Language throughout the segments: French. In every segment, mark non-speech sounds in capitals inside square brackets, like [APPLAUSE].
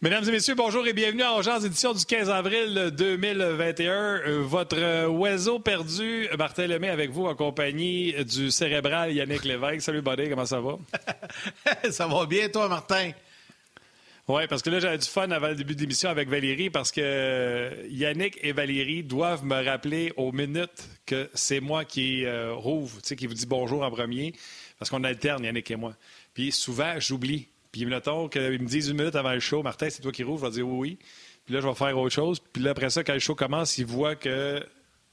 Mesdames et messieurs, bonjour et bienvenue à Urgence édition du 15 avril 2021. Euh, votre euh, oiseau perdu, Martin Lemay, avec vous en compagnie du cérébral Yannick Lévesque. Salut, buddy, comment ça va? [LAUGHS] ça va bien, toi, Martin? Oui, parce que là, j'avais du fun avant le début de l'émission avec Valérie parce que euh, Yannick et Valérie doivent me rappeler aux minutes que c'est moi qui rouvre, tu sais, qui vous dit bonjour en premier parce qu'on alterne, Yannick et moi. Puis souvent, j'oublie. Puis mettons qu'ils me disent une minute avant le show, Martin, c'est toi qui rouvre, je vais dire oui. Puis là, je vais faire autre chose. Puis là, après ça, quand le show commence, ils voient que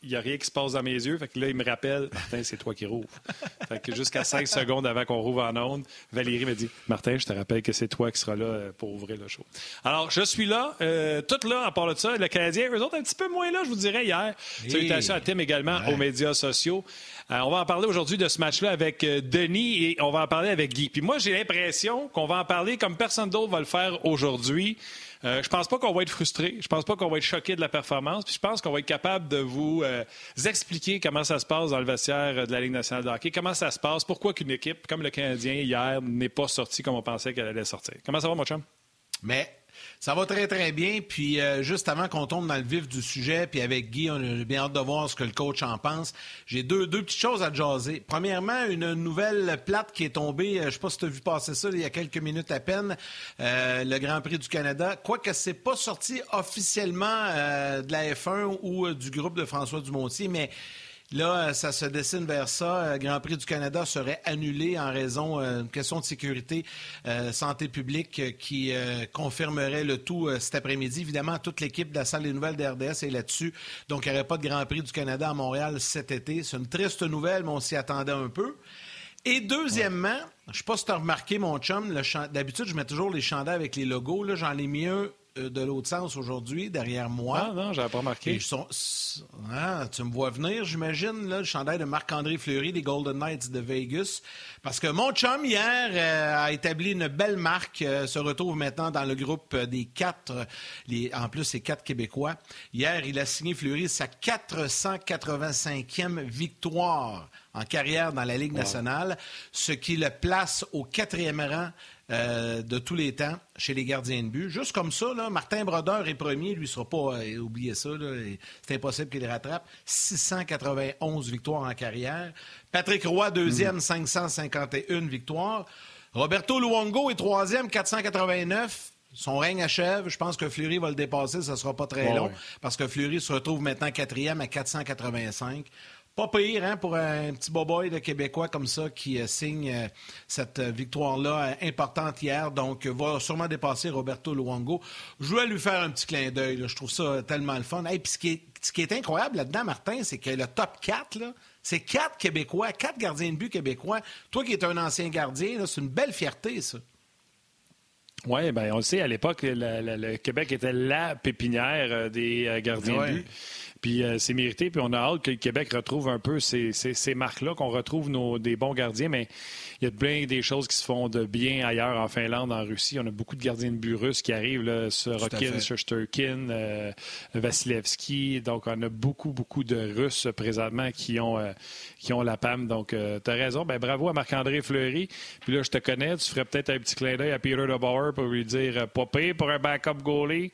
il n'y a rien qui se passe dans mes yeux. Fait que là, il me rappelle, Martin, c'est toi qui rouvre. [LAUGHS] fait que jusqu'à cinq secondes avant qu'on rouvre en onde, Valérie me dit, Martin, je te rappelle que c'est toi qui seras là euh, pour ouvrir le show. Alors, je suis là, euh, tout là, à part de ça. Le Canadien, eux autres, un petit peu moins là, je vous dirais, hier. Salutations à Tim également aux médias sociaux. Euh, on va en parler aujourd'hui de ce match-là avec Denis et on va en parler avec Guy. Puis moi, j'ai l'impression qu'on va en parler comme personne d'autre va le faire aujourd'hui. Euh, je pense pas qu'on va être frustré. Je pense pas qu'on va être choqué de la performance. Puis je pense qu'on va être capable de vous euh, expliquer comment ça se passe dans le vestiaire de la Ligue nationale de hockey, comment ça se passe, pourquoi qu'une équipe comme le Canadien hier n'est pas sortie comme on pensait qu'elle allait sortir? Comment ça va, mon chum? Mais ça va très, très bien. Puis, euh, juste avant qu'on tombe dans le vif du sujet, puis avec Guy, on a bien hâte de voir ce que le coach en pense. J'ai deux, deux petites choses à jaser. Premièrement, une nouvelle plate qui est tombée. Euh, je ne sais pas si tu as vu passer ça il y a quelques minutes à peine. Euh, le Grand Prix du Canada. Quoique ce n'est pas sorti officiellement de la F1 ou du groupe de François Dumontier, mais Là, ça se dessine vers ça. Le Grand Prix du Canada serait annulé en raison d'une question de sécurité, santé publique qui confirmerait le tout cet après-midi. Évidemment, toute l'équipe de la salle des nouvelles d'RDS est là-dessus. Donc, il n'y aurait pas de Grand Prix du Canada à Montréal cet été. C'est une triste nouvelle, mais on s'y attendait un peu. Et deuxièmement, je ne sais pas si tu as remarqué, mon chum, d'habitude, je mets toujours les chandails avec les logos. Là, j'en ai mis un euh, de l'autre sens aujourd'hui, derrière moi. Ah non, j'avais pas remarqué. Ah, tu me vois venir, j'imagine, le chandail de Marc-André Fleury des Golden Knights de Vegas. Parce que mon chum, hier, euh, a établi une belle marque, euh, se retrouve maintenant dans le groupe des quatre, les, en plus, c'est quatre Québécois. Hier, il a signé Fleury sa 485e victoire en carrière dans la Ligue nationale, ce qui le place au quatrième rang euh, de tous les temps chez les gardiens de but. Juste comme ça, là, Martin Brodeur est premier, lui ne sera pas euh, oublié ça. C'est impossible qu'il rattrape. 691 victoires en carrière. Patrick Roy, deuxième, 551 mm. victoires. Roberto Luongo est troisième, 489. Son règne achève. Je pense que Fleury va le dépasser. Ça ne sera pas très long parce que Fleury se retrouve maintenant quatrième à 485. Pas pire hein, pour un petit boboy de Québécois comme ça qui euh, signe euh, cette euh, victoire-là importante hier. Donc, va sûrement dépasser Roberto Luongo. Je voulais lui faire un petit clin d'œil. Je trouve ça tellement le fun. Et puis, ce qui est, incroyable là-dedans, Martin, c'est que le top 4, c'est quatre Québécois, quatre gardiens de but québécois. Toi qui es un ancien gardien, c'est une belle fierté, ça. Oui, ben on le sait, à l'époque, le Québec était la pépinière des gardiens de but. Puis euh, c'est mérité. Puis on a hâte que le Québec retrouve un peu ces, marques-là, qu'on retrouve nos, des bons gardiens. Mais il y a plein des choses qui se font de bien ailleurs, en Finlande, en Russie. On a beaucoup de gardiens de but russes qui arrivent, là, Sorokin, Shostakin, euh, Vasilevski. Donc on a beaucoup, beaucoup de Russes présentement qui ont, euh, qui ont la PAM. Donc tu as raison. Ben, bravo à Marc-André Fleury. Puis là, je te connais. Tu ferais peut-être un petit clin d'œil à Peter DeBauer pour lui dire pas pour un backup goalie.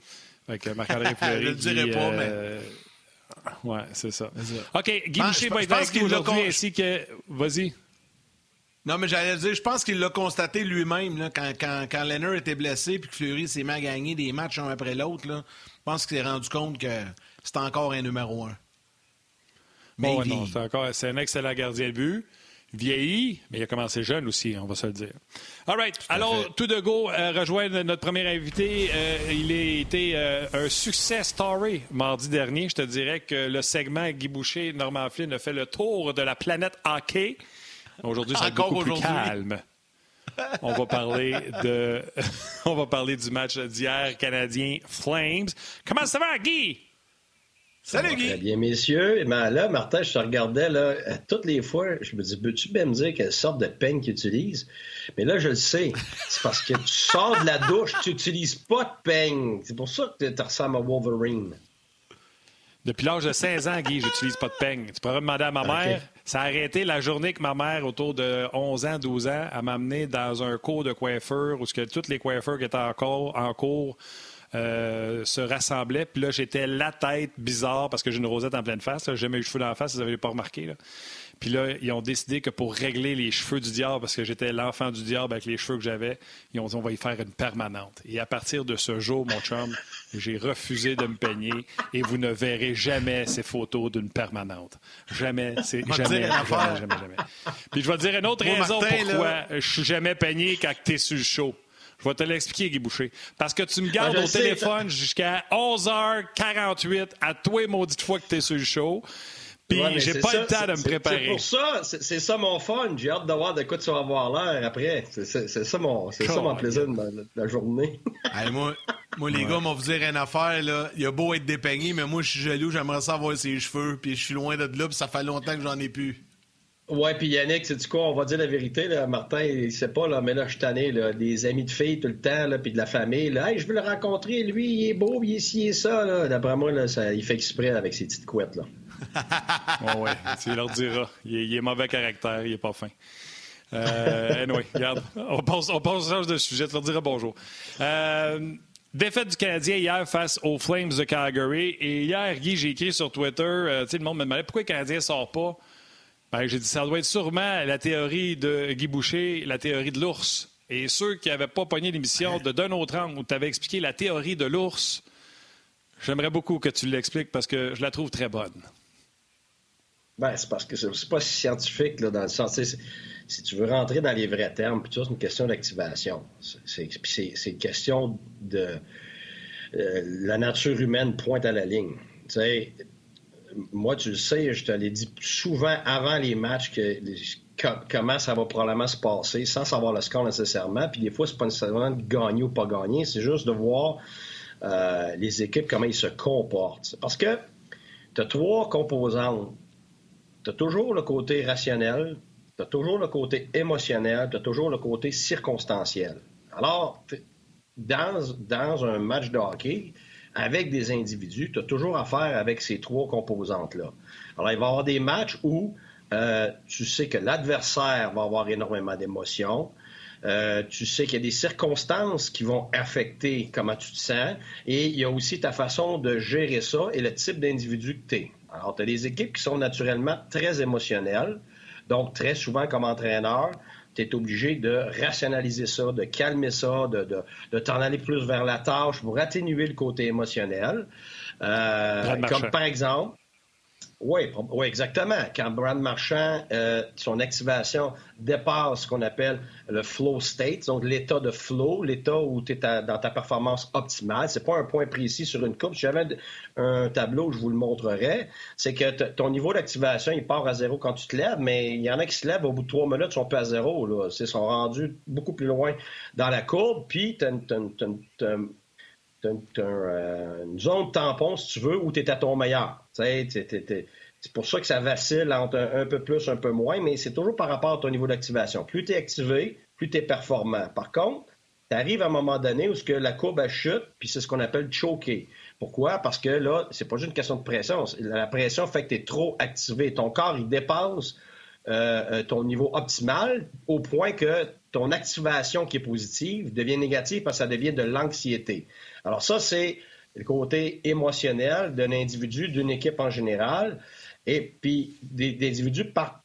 Marc-André [LAUGHS] Fleury. je le dirais pas, mais. Oui, c'est ça. OK, Guy Boucher va être avec nous aujourd'hui ainsi que... Vas-y. Non, mais j'allais dire, je pense qu'il l'a constaté lui-même quand, quand, quand Leonard était blessé puis que Fleury s'est mis à gagner des matchs un après l'autre. Je pense qu'il s'est rendu compte que c'est encore un numéro un. Mais bon, non, c'est encore c'est un excellent gardien de but vieilli, mais il a commencé jeune aussi, on va se le dire. All right. Alors, tout de go, euh, rejoindre notre premier invité. Euh, il a été euh, un succès story mardi dernier. Je te dirais que le segment Guy Boucher, Normand Flynn a fait le tour de la planète hockey. Aujourd'hui, c'est beaucoup plus calme. On va parler de, [LAUGHS] on va parler du match d'hier canadien Flames. Comment ça va, Guy? Salut Guy! Très bien, messieurs. Ben là, Martin, je te regardais là, toutes les fois, je me dis, peux-tu bien me dire quelle sorte de peigne qu'ils utilisent? Mais là, je le sais. C'est parce que tu sors de la douche, tu n'utilises pas de peigne. C'est pour ça que tu ressembles à Wolverine. Depuis l'âge de 16 ans, Guy, j'utilise pas de peigne. Tu pourrais demander à ma mère. Ça a arrêté la journée que ma mère, autour de 11 ans, 12 ans, a m'amené dans un cours de coiffeur où que toutes les coiffeurs qui étaient encore en cours euh, se rassemblaient. Puis là, j'étais la tête bizarre parce que j'ai une rosette en pleine face. J'ai jamais eu de cheveux dans la face, vous n'avez pas remarqué. Là. Puis là, ils ont décidé que pour régler les cheveux du diable, parce que j'étais l'enfant du diable avec les cheveux que j'avais, ils ont dit on va y faire une permanente. Et à partir de ce jour, mon chum, [LAUGHS] j'ai refusé de me peigner et vous ne verrez jamais ces photos d'une permanente. Jamais, c'est jamais, jamais, jamais, jamais, Puis je vais te dire une autre raison pourquoi je suis jamais peigné quand tu es sur le show. Je vais te l'expliquer, Guy Boucher. Parce que tu me gardes ah, au téléphone jusqu'à 11h48 à toi, maudite fois que tu es sur le show. Puis j'ai pas le temps de me préparer. C'est pour ça, c'est ça mon fun. J'ai hâte de voir de quoi tu vas avoir l'air après. C'est ça mon, ça mon plaisir de la, journée. [LAUGHS] moi, moi, les gars, m'ont vous dire une affaire. Là. Il a beau être dépeigné, mais moi, je suis jaloux. J'aimerais savoir ses cheveux. Puis je suis loin de là, puis ça fait longtemps que j'en ai plus. Ouais, puis Yannick, c'est du quoi? On va dire la vérité. Martin, il sait pas, là, mais là, je suis tanné. Des amis de filles tout le temps, puis de la famille. Hey, je veux le rencontrer, lui, il est beau, il est ci et ça, là. D'après moi, ça, il fait exprès avec ses petites couettes, là. [LAUGHS] oh, ouais, tu leur diras. Il est, mauvais caractère, il est pas fin. Euh, anyway, regarde, on passe, on passe de sujet, tu leur diras bonjour. Euh, Défaite du Canadien hier face aux Flames de Calgary. Et hier, Guy, j'ai écrit sur Twitter, euh, tu sais, le monde me demandait pourquoi le Canadien sort pas? Ben, j'ai dit, ça doit être sûrement la théorie de Guy Boucher, la théorie de l'ours. Et ceux qui n'avaient pas pogné l'émission de D'un autre angle où tu avais expliqué la théorie de l'ours, j'aimerais beaucoup que tu l'expliques parce que je la trouve très bonne. Ben, c'est parce que c'est pas scientifique, là, dans le sens, si tu veux rentrer dans les vrais termes, c'est une question d'activation. C'est une question de euh, la nature humaine pointe à la ligne. Moi, tu le sais, je te l'ai dit souvent avant les matchs que, comment ça va probablement se passer, sans savoir le score nécessairement. Puis des fois, c'est pas nécessairement de gagner ou pas gagner, c'est juste de voir euh, les équipes, comment ils se comportent. Parce que tu as trois composantes tu as toujours le côté rationnel, tu as toujours le côté émotionnel, tu as toujours le côté circonstanciel. Alors, dans, dans un match de hockey, avec des individus, tu as toujours affaire avec ces trois composantes-là. Alors, il va y avoir des matchs où euh, tu sais que l'adversaire va avoir énormément d'émotions. Euh, tu sais qu'il y a des circonstances qui vont affecter comment tu te sens. Et il y a aussi ta façon de gérer ça et le type d'individu que tu es. Alors, tu as des équipes qui sont naturellement très émotionnelles. Donc, très souvent, comme entraîneur, tu es obligé de rationaliser ça, de calmer ça, de, t'en aller plus vers la tâche pour atténuer le côté émotionnel. Euh, comme par exemple, oui, exactement. Quand Brand Marchand, euh, son activation dépasse ce qu'on appelle le flow state, donc l'état de flow, l'état où tu es dans ta performance optimale. C'est pas un point précis sur une coupe. Si j'avais un tableau, je vous le montrerais. C'est que ton niveau d'activation, il part à zéro quand tu te lèves, mais il y en a qui se lèvent au bout de trois minutes, ils sont pas à zéro. Là. Ils sont rendus beaucoup plus loin dans la courbe, puis tu zone tampon, si tu veux, où tu es à ton meilleur. C'est pour ça que ça vacille entre un, peu plus, un peu moins, mais c'est toujours par rapport à ton niveau d'activation. Plus tu es activé, plus tu es performant. Par contre, tu arrives à un moment donné où que la courbe chute, puis c'est ce qu'on appelle choquer. Pourquoi? Parce que là, c'est pas juste une question de pression. La pression fait que tu es trop activé. Ton corps, il dépasse euh, euh, ton niveau optimal au point que ton activation qui est positive devient négative parce que ça devient de l'anxiété. Alors ça, c'est le côté émotionnel d'un individu, d'une équipe en général. Et puis, des, individus partent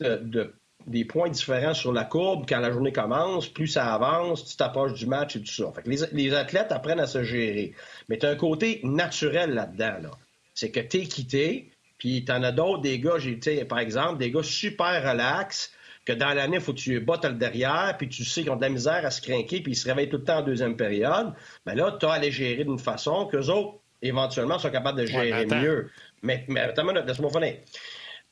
de, des points différents sur la courbe quand la journée commence, plus ça avance, tu t'approches du match et tout ça. Les, les, athlètes apprennent à se gérer. Mais tu as un côté naturel là-dedans. Là. C'est que tu es quitté, puis tu en as d'autres, des gars, j'ai, par exemple, des gars super relax, que dans l'année, il faut que tu bottes le derrière, puis tu sais qu'ils ont de la misère à se craquer, puis ils se réveillent tout le temps en deuxième période. Mais là, tu as à les gérer d'une façon qu'eux autres, éventuellement, sont capables de gérer mieux. Mais, mais attends laisse-moi finir.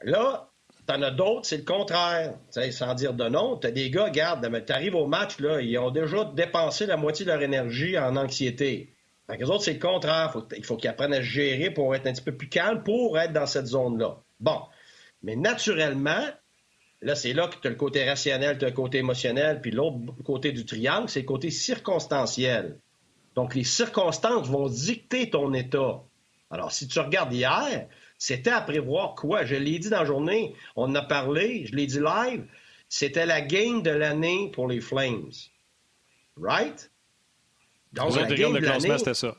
Là, T'en as d'autres, c'est le contraire. sans dire de nom, t'as des gars, regarde, t'arrives au match, là, ils ont déjà dépensé la moitié de leur énergie en anxiété. Fait autres, c'est le contraire. il faut qu'ils apprennent à gérer pour être un petit peu plus calme, pour être dans cette zone-là. Bon. Mais naturellement, Là, c'est là que tu as le côté rationnel, tu as le côté émotionnel, puis l'autre côté du triangle, c'est le côté circonstanciel. Donc, les circonstances vont dicter ton état. Alors, si tu regardes hier, c'était à prévoir quoi? Je l'ai dit dans la journée, on en a parlé, je l'ai dit live, c'était la game de l'année pour les Flames. Right? Donc, la game de l'année, c'était ça.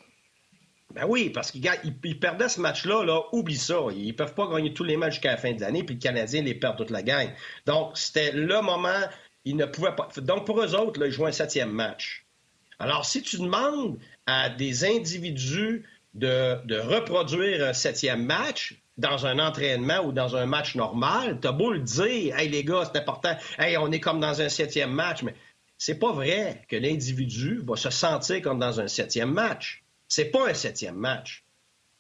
Ben oui, parce qu'ils perdaient ce match-là, là, oublie ça. Ils ne peuvent pas gagner tous les matchs jusqu'à la fin de l'année, puis le Canadien les perd toute la gang. Donc, c'était le moment, ils ne pouvaient pas. Donc, pour eux autres, là, ils jouent un septième match. Alors, si tu demandes à des individus de, de reproduire un septième match, dans un entraînement ou dans un match normal, t'as beau le dire, hey les gars, c'est important, hey, on est comme dans un septième match, mais c'est pas vrai que l'individu va se sentir comme dans un septième match. C'est pas un septième match.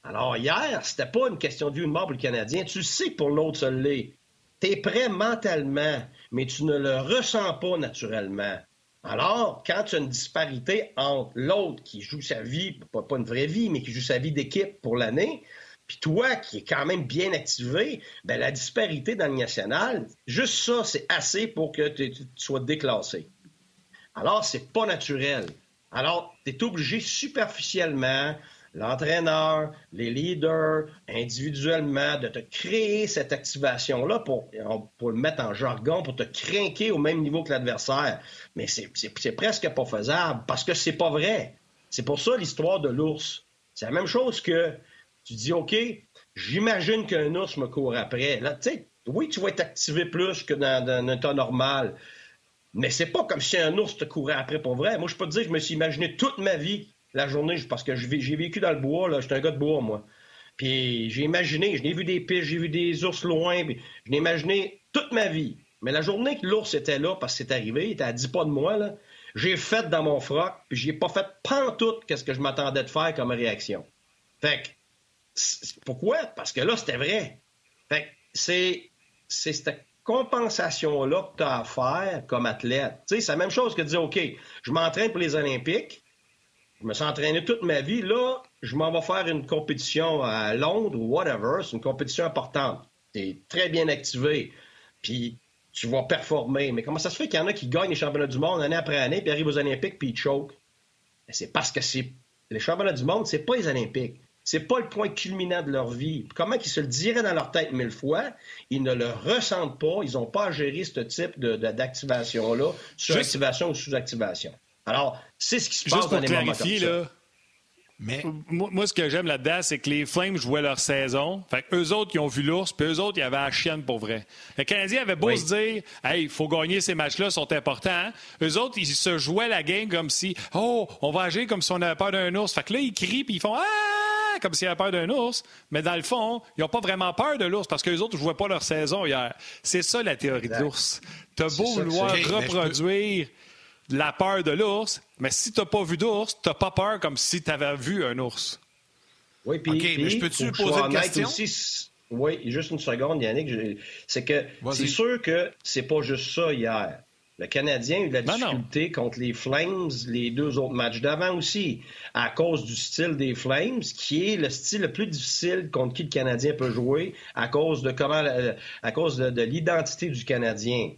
Alors, hier, c'était pas une question de vie mort pour le Canadien. Tu sais que pour l'autre, ça l'est. Tu es prêt mentalement, mais tu ne le ressens pas naturellement. Alors, quand tu as une disparité entre l'autre qui joue sa vie, pas, une vraie vie, mais qui joue sa vie d'équipe pour l'année, puis toi qui es quand même bien activé, ben la disparité dans le national, juste ça, c'est assez pour que tu sois déclassé. Alors, c'est pas naturel. Alors, tu es obligé superficiellement, l'entraîneur, les leaders, individuellement, de te créer cette activation-là pour, pour le mettre en jargon, pour te craquer au même niveau que l'adversaire. Mais c'est presque pas faisable parce que c'est pas vrai. C'est pour ça l'histoire de l'ours. C'est la même chose que tu dis, OK, j'imagine qu'un ours me court après. Là, tu sais, oui, tu vas être activé plus que dans, dans un temps normal. Mais c'est pas comme si un ours te courait après pour vrai. Moi, je peux te dire que je me suis imaginé toute ma vie la journée, parce que j'ai vécu dans le bois, là, j'étais un gars de bois, moi. Puis j'ai imaginé, je n'ai vu des pistes, j'ai vu des ours loin, puis je l'ai imaginé toute ma vie. Mais la journée que l'ours était là, parce que c'est arrivé, il était à 10 pas de moi, là, j'ai fait dans mon froc, puis j'ai pas fait pantoute qu'est-ce que je m'attendais de faire comme réaction. Fait que, pourquoi? Parce que là, c'était vrai. Fait que c'est, c'est compensation-là que tu as à faire comme athlète. C'est la même chose que de dire, OK, je m'entraîne pour les Olympiques, je me suis entraîné toute ma vie, là, je m'en vais faire une compétition à Londres ou whatever, c'est une compétition importante. Tu es très bien activé, puis tu vas performer. Mais comment ça se fait qu'il y en a qui gagnent les championnats du monde année après année, puis arrivent aux Olympiques, puis ils choquent? Ben, c'est parce que c'est les championnats du monde, c'est pas les Olympiques c'est pas le point culminant de leur vie. Comment ils se le diraient dans leur tête mille fois, ils ne le ressentent pas, ils n'ont pas à gérer ce type d'activation-là, suractivation ou sous-activation. Alors, c'est ce qui se passe dans les moments comme ça. Mais... Moi, ce que j'aime là-dedans, c'est que les Flames jouaient leur saison. Fait eux autres, qui ont vu l'ours, puis eux autres, ils avaient la chienne pour vrai. Les Canadiens avaient beau se dire, hey, il faut gagner ces matchs-là, sont importants. Eux autres, ils se jouaient la game comme si, oh, on va agir comme si on avait peur d'un ours. Fait que là, ils crient, puis ils font, ah! Comme s'ils avaient peur d'un ours, mais dans le fond, ils n'ont pas vraiment peur de l'ours parce que les autres ne jouaient pas leur saison hier. C'est ça la théorie de l'ours. Tu as beau vouloir reproduire la peur de l'ours, mais si tu n'as pas vu d'ours, tu n'as pas peur comme si tu avais vu un ours. Oui, puis, mais je peux-tu poser une question? oui, juste une seconde, Yannick. C'est que c'est sûr que c'est pas juste ça hier. Le Canadien a eu de la difficulté contre les Flames les deux autres matchs d'avant aussi, à cause du style des Flames, qui est le style le plus difficile contre qui le Canadien peut jouer, à cause de comment, euh, à cause de l'identité du Canadien.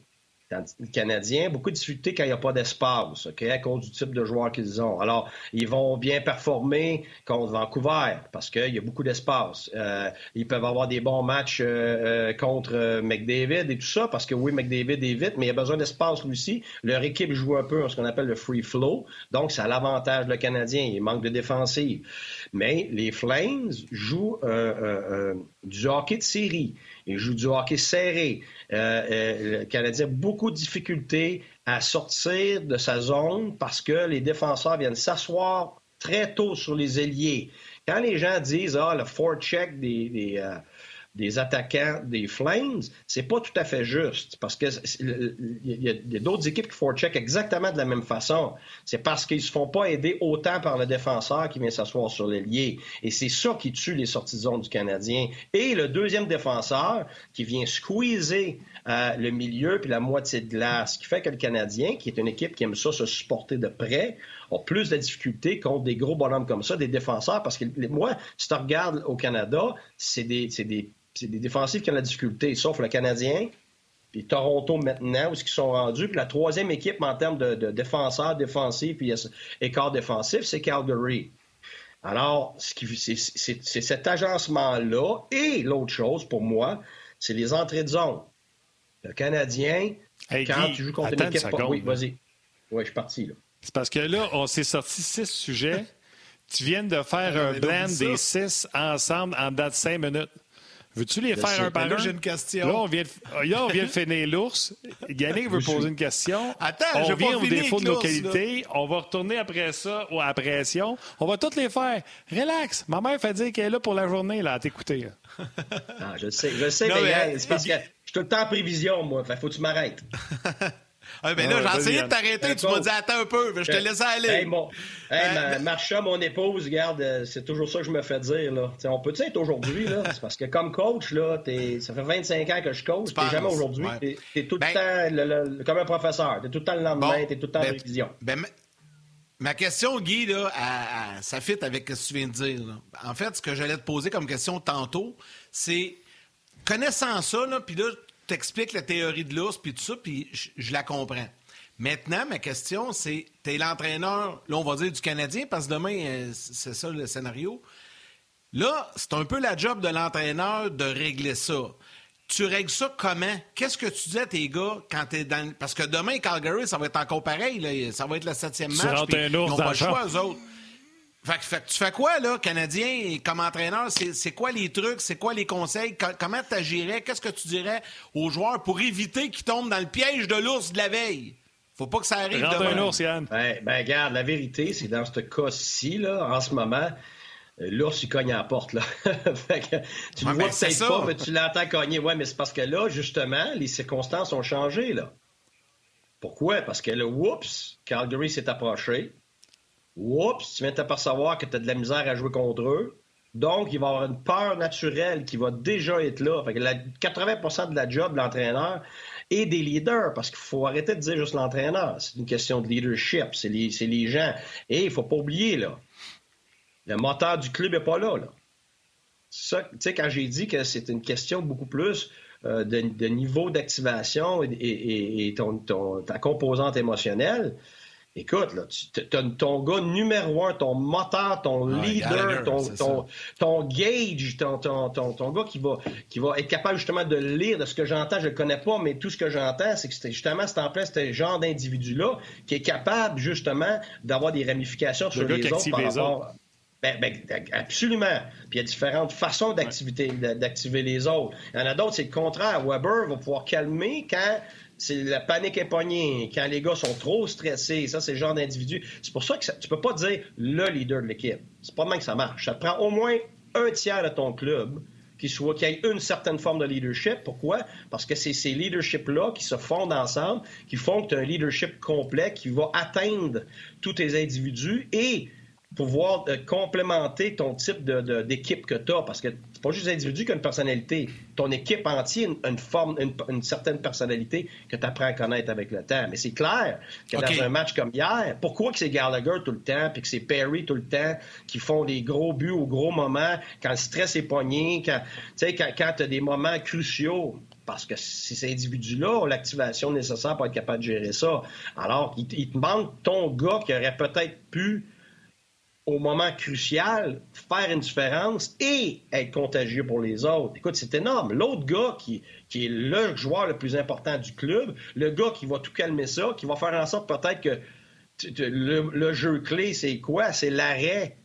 Canadiens, beaucoup de difficultés quand il n'y a pas d'espace, OK, à cause du type de joueurs qu'ils ont. Alors, ils vont bien performer contre Vancouver parce qu'il y a beaucoup d'espace. Euh, ils peuvent avoir des bons matchs euh, euh, contre McDavid et tout ça parce que oui, McDavid est vite, mais il y a besoin d'espace lui aussi. Leur équipe joue un peu ce qu'on appelle le free flow, donc ça a l'avantage le Canadien. Il manque de défensive. Mais les Flames jouent du hockey de série. Ils jouent du hockey serré. Euh, euh, le Canadien a beaucoup de difficultés à sortir de sa zone parce que les défenseurs viennent s'asseoir très tôt sur les ailiers. Quand les gens disent ah le forecheck des, des, euh, des attaquants des Flames, c'est pas tout à fait juste parce que il y a, d'autres équipes qui font check exactement de la même façon. C'est parce qu'ils se font pas aider autant par le défenseur qui vient s'asseoir sur l'ailier. Et c'est ça qui tue les sorties du Canadien. Et le deuxième défenseur qui vient squeezer euh, le milieu puis la moitié de glace, ce qui fait que le Canadien, qui est une équipe qui aime ça se supporter de près, a plus de difficultés contre des gros bonhommes comme ça, des défenseurs, parce que moi, si tu regardes au Canada, c'est des, des c'est des défensifs qui ont la difficulté, sauf le Canadien, puis Toronto maintenant, où ils sont rendus. Puis la troisième équipe en termes de, défenseurs défensifs puis écart défensif, c'est Calgary. Alors, c'est cet agencement-là. Et l'autre chose, pour moi, c'est les entrées de zone. Le Canadien, quand tu joues contre une équipe... Oui, vas-y. Oui, je suis parti, là. C'est parce que là, on s'est sorti six sujets. [LAUGHS] tu viens de faire un blend des six ensemble en date de cinq minutes. Veux-tu les faire un par un? j'ai une question. Là, on vient de, on vient de finir l'ours. Yannick veut poser une question. Attends, on je vient au défaut de nos qualités. On va retourner après ça à la pression. On va toutes les faire. Relax. Ma mère fait dire qu'elle est là pour la journée là, à t'écouter. Ah, je sais, je sais, mais, c'est parce que je suis tout le temps en prévision, moi. Fait faut que tu m'arrêtes. [LAUGHS] Ah, ben là, j'ai essayé de t'arrêter, tu m'as dit attends un peu, je te laisse aller. Hey, mon, hey, Marcha, mon épouse, regarde, euh, c'est toujours ça que je me fais dire. Là. on peut être aujourd'hui, là? C'est parce que comme coach, là, ça fait 25 ans que je coach, t'es jamais aujourd'hui. T'es es tout le ben temps comme un professeur. T'es tout le temps le lendemain, t'es tout le temps en ben, révision. Ben, ma question, Guy, là, ça fit avec ce que tu viens de dire. En fait, ce que j'allais te poser comme question tantôt, c'est connaissant ça, puis là, t'expliques la théorie de l'ours, puis tout ça, puis je, la comprends. Maintenant, ma question, c'est, t'es l'entraîneur, là, on va dire du Canadien, parce que demain, euh, c'est ça le scénario. Là, c'est un peu la job de l'entraîneur de régler ça. Tu règles ça comment? Qu'est-ce que tu dis à tes gars quand t'es dans... Parce que demain, Calgary, ça va être encore pareil. Ça va être le septième match. Tu un ours pas le choix, eux autres. Fait, tu fais quoi, là, Canadien, comme entraîneur? C'est quoi les trucs? C'est quoi les conseils? comment tu agirais? Qu'est-ce que tu dirais aux joueurs pour éviter qu'ils tombent dans le piège de l'ours de la veille? Faut pas que ça arrive demain. un ours, Yann. Ben, ben, regarde, la vérité, c'est dans ce cas-ci, là, en ce moment, l'ours, il cogne à la porte, là. [LAUGHS] fait que, tu le vois ben, peut-être pas, mais tu l'entends cogner. Ouais, mais c'est parce que là, justement, les circonstances ont changé, là. Pourquoi? Parce que là, oups, Calgary s'est approché. Oups, tu viens de t'apercevoir que tu as de la misère à jouer contre eux. Donc, il va y avoir une peur naturelle qui va déjà être là. Fait que 80% de la job de l'entraîneur et des leaders, parce qu'il faut arrêter de dire juste l'entraîneur. C'est une question de leadership, c'est les, les, gens. Et il faut pas oublier, là, le moteur du club n'est pas là. là. Ça, tu sais, quand j'ai dit que c'est une question beaucoup plus euh, de, niveau d'activation et, ta composante émotionnelle, Écoute, là, tu, ton gars numéro un, ton moteur, ton ah, leader, ton, ton, gauge, ton, ton, gars qui va, qui va être capable justement de lire de ce que j'entends. Je ne le connais pas, mais tout ce que j'entends, c'est que c'était justement c'est en place ce genre d'individu-là qui est capable justement d'avoir des ramifications sur les autres par rapport. Ben, ben, absolument. Puis il y a différentes façons d'activer les autres. Il y en a d'autres, c'est le contraire. Weber va pouvoir calmer quand c'est la panique est pognée, quand les gars sont trop stressés, ça, c'est le genre d'individu. C'est pour ça que tu peux pas dire le leader de l'équipe. C'est pas même que ça marche. Ça te prend au moins un tiers de ton club qui soit qui ait une certaine forme de leadership. Pourquoi? Parce que c'est ces leaderships-là qui se fondent ensemble, qui font que tu as un leadership complet qui va atteindre tous tes individus et pouvoir euh, complémenter ton type d'équipe que tu as. Parce que c'est pas juste l'individu qui a une personnalité. Ton équipe entière a une, forme, une, certaine personnalité que tu apprends à connaître avec le temps. Mais c'est clair que dans un match comme hier, pourquoi que c'est Gallagher tout le temps, puis que c'est Perry tout le temps, qui font des gros buts au gros moment, quand le stress est pogné, quand, quand, quand tu as des moments cruciaux, parce que ces individus-là ont l'activation nécessaire pour être capable de gérer ça. Alors, il, il te manque ton gars qui aurait peut-être pu au moment crucial, faire une différence et être contagieux pour les autres. Écoute, c'est énorme. L'autre gars qui, qui est le joueur le plus important du club, le gars qui va tout calmer ça, qui va faire en sorte peut-être que le, jeu clé, c'est quoi? C'est l'arrêt.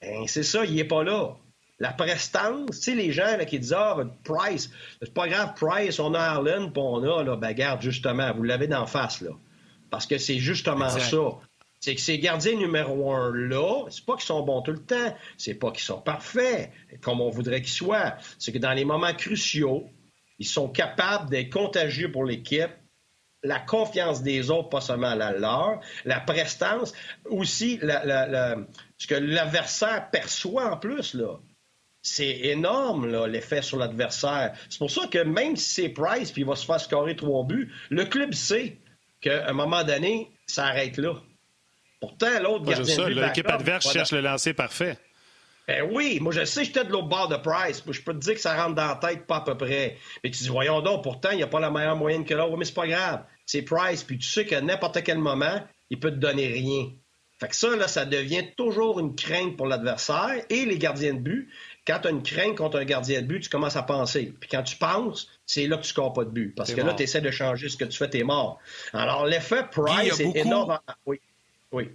Ben, c'est ça, il est pas là. La prestance, tu sais, les gens qui disent Ah, Price, c'est pas grave, Price, on a Arlen, puis on a, là, ben, justement, vous l'avez d'en face, là. Parce que c'est justement ça c'est que ces gardiens numéro un-là, c'est pas qu'ils sont bons tout le temps, c'est pas qu'ils sont parfaits, comme on voudrait qu'ils soient. C'est que dans les moments cruciaux, ils sont capables d'être contagieux pour l'équipe, la confiance des autres, pas seulement la leur, la prestance, aussi ce que l'adversaire perçoit en plus, là. C'est énorme, l'effet sur l'adversaire. C'est pour ça que même si c'est Price puis il va se faire scorer trois buts, le club sait qu'à un moment donné, ça arrête là. Pourtant, l'autre gardien L'équipe adverse cherche le lancer parfait. Ben oui, moi je sais j'étais de l'autre bord de Price. Je peux te dire que ça rentre dans la tête pas à peu près. Mais tu dis, voyons donc, pourtant, il n'y a pas la meilleure moyenne que l'autre. mais c'est pas grave. C'est Price, puis tu sais qu'à n'importe quel moment, il peut te donner rien. Fait que ça, là, ça devient toujours une crainte pour l'adversaire et les gardiens de but. Quand tu as une crainte contre un gardien de but, tu commences à penser. Puis quand tu penses, c'est là que tu scores pas de but. Parce que là, tu essaies de changer ce que tu fais, tu es mort. Alors, l'effet Price est énorme. Oui. Oui.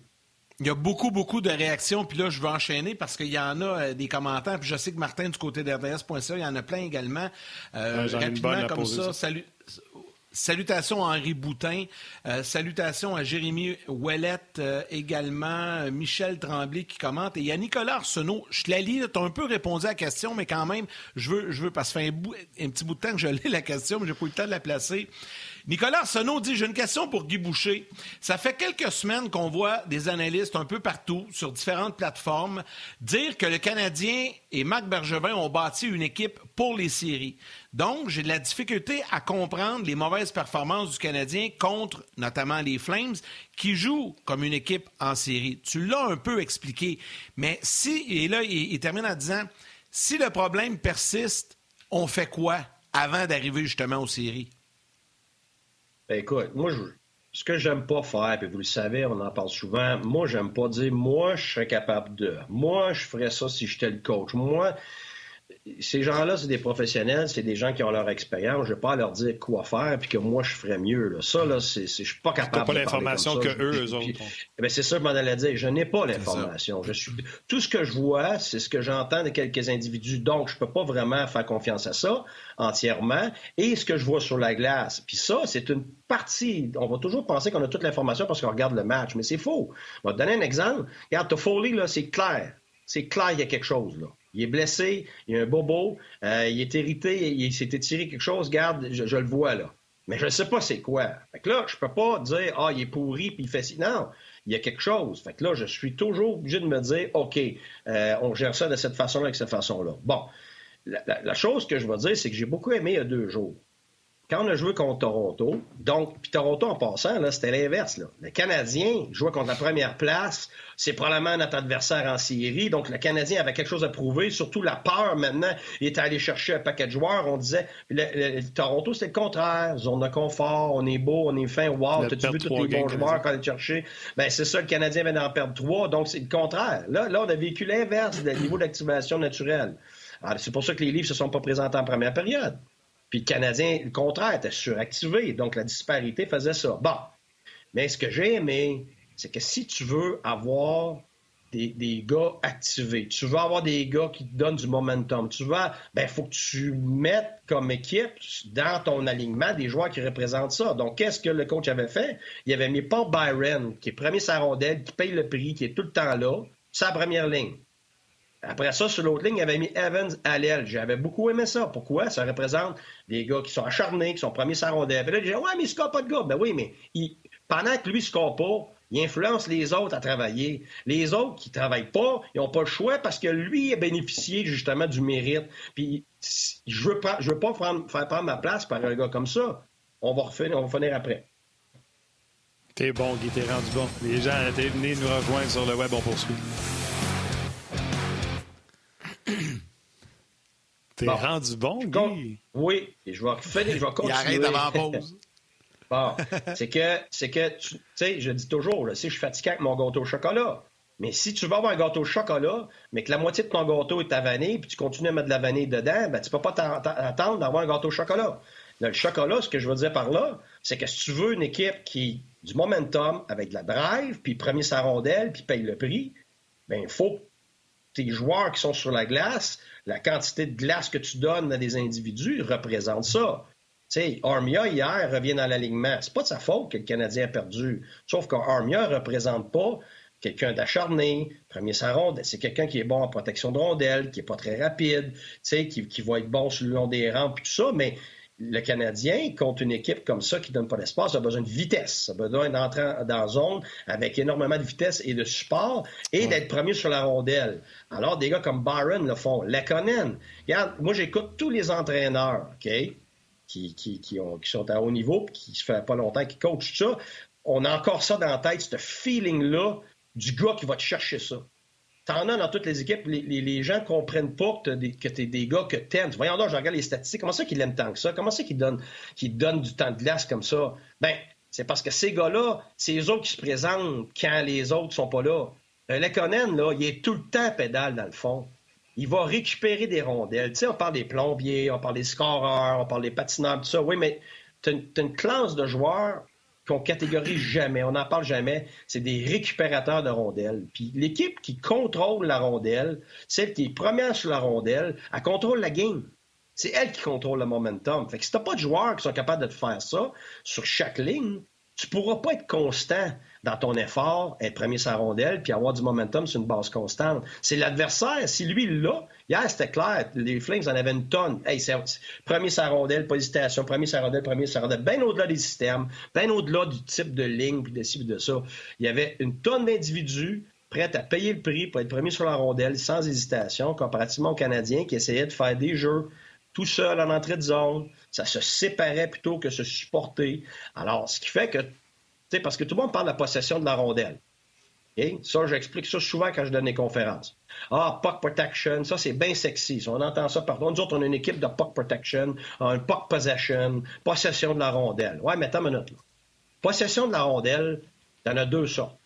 Il y a beaucoup, beaucoup de réactions, puis là, je vais enchaîner parce qu'il y en a euh, des commentaires, puis je sais que Martin, du côté d'RDS.ca, il y en a plein également. Euh, rapidement, comme ça, salut, Salutations à Henri Boutin. Euh, salutations à Jérémy Ouellette euh, également. Michel Tremblay qui commente. Et il y a Nicolas Arsenault. Je te la lis. Tu as un peu répondu à la question, mais quand même, je veux, je veux parce que ça fait un, un petit bout de temps que je [LAUGHS] lis la question, mais j'ai pas eu le temps de la placer. Nicolas Arsenault dit J'ai une question pour Guy Boucher. Ça fait quelques semaines qu'on voit des analystes un peu partout, sur différentes plateformes, dire que le Canadien et Marc Bergevin ont bâti une équipe pour les séries. Donc, j'ai de la difficulté à comprendre les mauvaises performances du Canadien contre notamment les Flames, qui jouent comme une équipe en série. Tu l'as un peu expliqué. Mais si, et là, il, il termine en disant si le problème persiste, on fait quoi avant d'arriver justement aux séries? Ben, écoute, moi, je, ce que j'aime pas faire, puis vous le savez, on en parle souvent, moi, j'aime pas dire, moi, je serais capable de. Moi, je ferais ça si j'étais le coach. Moi, ces gens-là, c'est des professionnels, c'est des gens qui ont leur expérience. Je ne vais pas leur dire quoi faire puis que moi, je ferais mieux. Ça, là, c'est, je suis pas capable pas l'information que eux, eux autres eh ben, c'est ça que je m'en allais dire. Je n'ai pas l'information. Je suis... Tout ce que je vois, c'est ce que j'entends de quelques individus. Donc, je ne peux pas vraiment faire confiance à ça entièrement. Et ce que je vois sur la glace. Puis ça, c'est une partie. On va toujours penser qu'on a toute l'information parce qu'on regarde le match, mais c'est faux. Je vais te donner un exemple. Regarde, Toffoli, là, c'est clair. C'est clair, il y a quelque chose, là. Il est blessé, il a un bobo, euh, il est irrité, il s'est étiré quelque chose, garde, je, le vois là. Mais je ne sais pas c'est quoi. Fait que là, je peux pas dire Ah, il est pourri puis il fait ci. Non, il y a quelque chose. Fait que là, je suis toujours obligé de me dire OK, euh, on gère ça de cette façon-là, avec cette façon-là. Bon. La, la, chose que je vais dire, c'est que j'ai beaucoup aimé il y a deux jours quand on a joué contre Toronto, donc, puis Toronto en passant, là, c'était l'inverse. Le Canadien jouait contre la première place. C'est probablement notre adversaire en série. Donc, le Canadien avait quelque chose à prouver. Surtout la peur maintenant. Il était allé chercher un paquet de joueurs. On disait, le, Toronto, c'est le contraire. Zone de confort, on est beau, on est fin. Wow, t'as-tu vu tous les bons joueurs qu'on allait chercher? Ben, c'est ça, le Canadien vient d'en perdre trois. Donc, c'est le contraire. Là, là, on a vécu l'inverse du niveau d'activation naturelle. C'est pour ça que les livres ne se sont pas présentés en première période. Puis le Canadien, le contraire, était suractivé. Donc la disparité faisait ça. Bon. Mais ce que j'ai aimé, c'est que si tu veux avoir des, gars activés, tu veux avoir des gars qui te donnent du momentum, tu vas, ben, faut que tu mettes comme équipe dans ton alignement des joueurs qui représentent ça. Donc, qu'est-ce que le coach avait fait? Il avait mis Paul Byron, qui est premier sa rondelle, qui paye le prix, qui est tout le temps là, sa première ligne. Après ça, sur l'autre ligne, il avait mis Evans à l'aile. J'avais beaucoup aimé ça. Pourquoi? Ça représente des gars qui sont acharnés, qui sont premiers sa rondelle. Puis là, dit, ouais, mais il score pas de gars. Ben oui, mais pendant que lui ne score pas, il influence les autres à travailler. Les autres qui ne travaillent pas, ils n'ont pas le choix parce que lui a bénéficié justement du mérite. Puis je ne veux pas, je veux pas faire prendre ma place par un gars comme ça. On va, refaire, on va finir après. T'es bon, Guy, t'es rendu bon. Les gens étaient venus nous rejoindre sur le web, on poursuit. T'es rendu bon, Guy? Oui, et je vais finir, je vais continuer. [LAUGHS] Il arrête avant pause. [LAUGHS] bon, c'est que, c'est que, tu sais, je dis toujours, là, si je suis fatigué avec mon gâteau au chocolat, mais si tu veux avoir un gâteau au chocolat, mais que la moitié de ton gâteau est à vanille, puis tu continues à mettre de la vanille dedans, ben, tu peux pas t'attendre d'avoir un gâteau au chocolat. Le chocolat, ce que je veux dire par là, c'est que si tu veux une équipe qui du momentum, avec de la drive, puis premier sa rondelle, puis paye le prix, ben il faut tes joueurs qui sont sur la glace la quantité de glace que tu donnes à des individus représente ça. Sais, Armia, hier, revient dans l'alignement. C'est pas de sa faute que le Canadien a perdu. Sauf qu'Armia ne représente pas quelqu'un d'acharné, premier sa ronde, c'est quelqu'un qui est bon en protection de rondelle, qui est pas très rapide, qui, qui va être bon sur le long des rampes, tout ça, mais le Canadien, contre une équipe comme ça qui ne donne pas d'espace, a besoin de vitesse, a besoin d'entrer dans la zone avec énormément de vitesse et de support et d'être premier sur la rondelle. Alors, des gars comme Byron le font. Lekonen, regarde, moi j'écoute tous les entraîneurs, OK, qui, qui, qui, ont, qui, sont à haut niveau, qui se fait pas longtemps, qui coachent ça. On a encore ça dans la tête, ce feeling-là du gars qui va te chercher ça. T'en as dans toutes les équipes. Les, gens ne comprennent pas que tu es des gars que t'aimes. Voyons donc, je regarde les statistiques. Comment ça qu'ils l'aiment tant que ça? Comment ça qu'ils donnent, du temps de glace comme ça? Ben, c'est parce que ces gars-là, c'est eux autres qui se présentent quand les autres sont pas là. Euh, Lekonen, là, il est tout le temps pédale dans le fond. Il va récupérer des rondelles. Tu sais, on parle des plombiers, on parle des scoreurs, on parle des patineurs, tout ça. Oui, mais tu as, une classe de joueurs qu'on catégorise jamais, on n'en parle jamais. C'est des récupérateurs de rondelles. L'équipe qui contrôle la rondelle, celle qui est première sur la rondelle, elle contrôle la game. C'est elle qui contrôle le momentum. Fait que si t'as pas de joueurs qui sont capables de faire ça sur chaque ligne, tu pourras pas être constant dans ton effort, être premier sa rondelle, puis avoir du momentum sur une base constante. C'est l'adversaire. Si lui, là, hier, c'était clair, les Flames en avaient une tonne. Hey, c'est premier sa rondelle, pas d'hésitation, premier sa rondelle, premier sa rondelle, bien au-delà des systèmes, bien au-delà du type de ligne, puis de ci, puis de ça. Il y avait une tonne d'individus prêts à payer le prix pour être premier sur la rondelle sans hésitation, comparativement aux Canadiens qui essayaient de faire des jeux tout seul en entrée de zone. Ça se séparait plutôt que se supporter. Alors, ce qui fait que parce que tout le monde parle de la possession de la rondelle. Ça, j'explique ça souvent quand je donne des conférences. Ah, puck protection, ça c'est bien sexy. On entend ça partout. Nous autres, on a une équipe de puck protection, un puck possession, possession de la rondelle. Ouais, mais attends une minute. Là. Possession de la rondelle, t'en as deux sortes.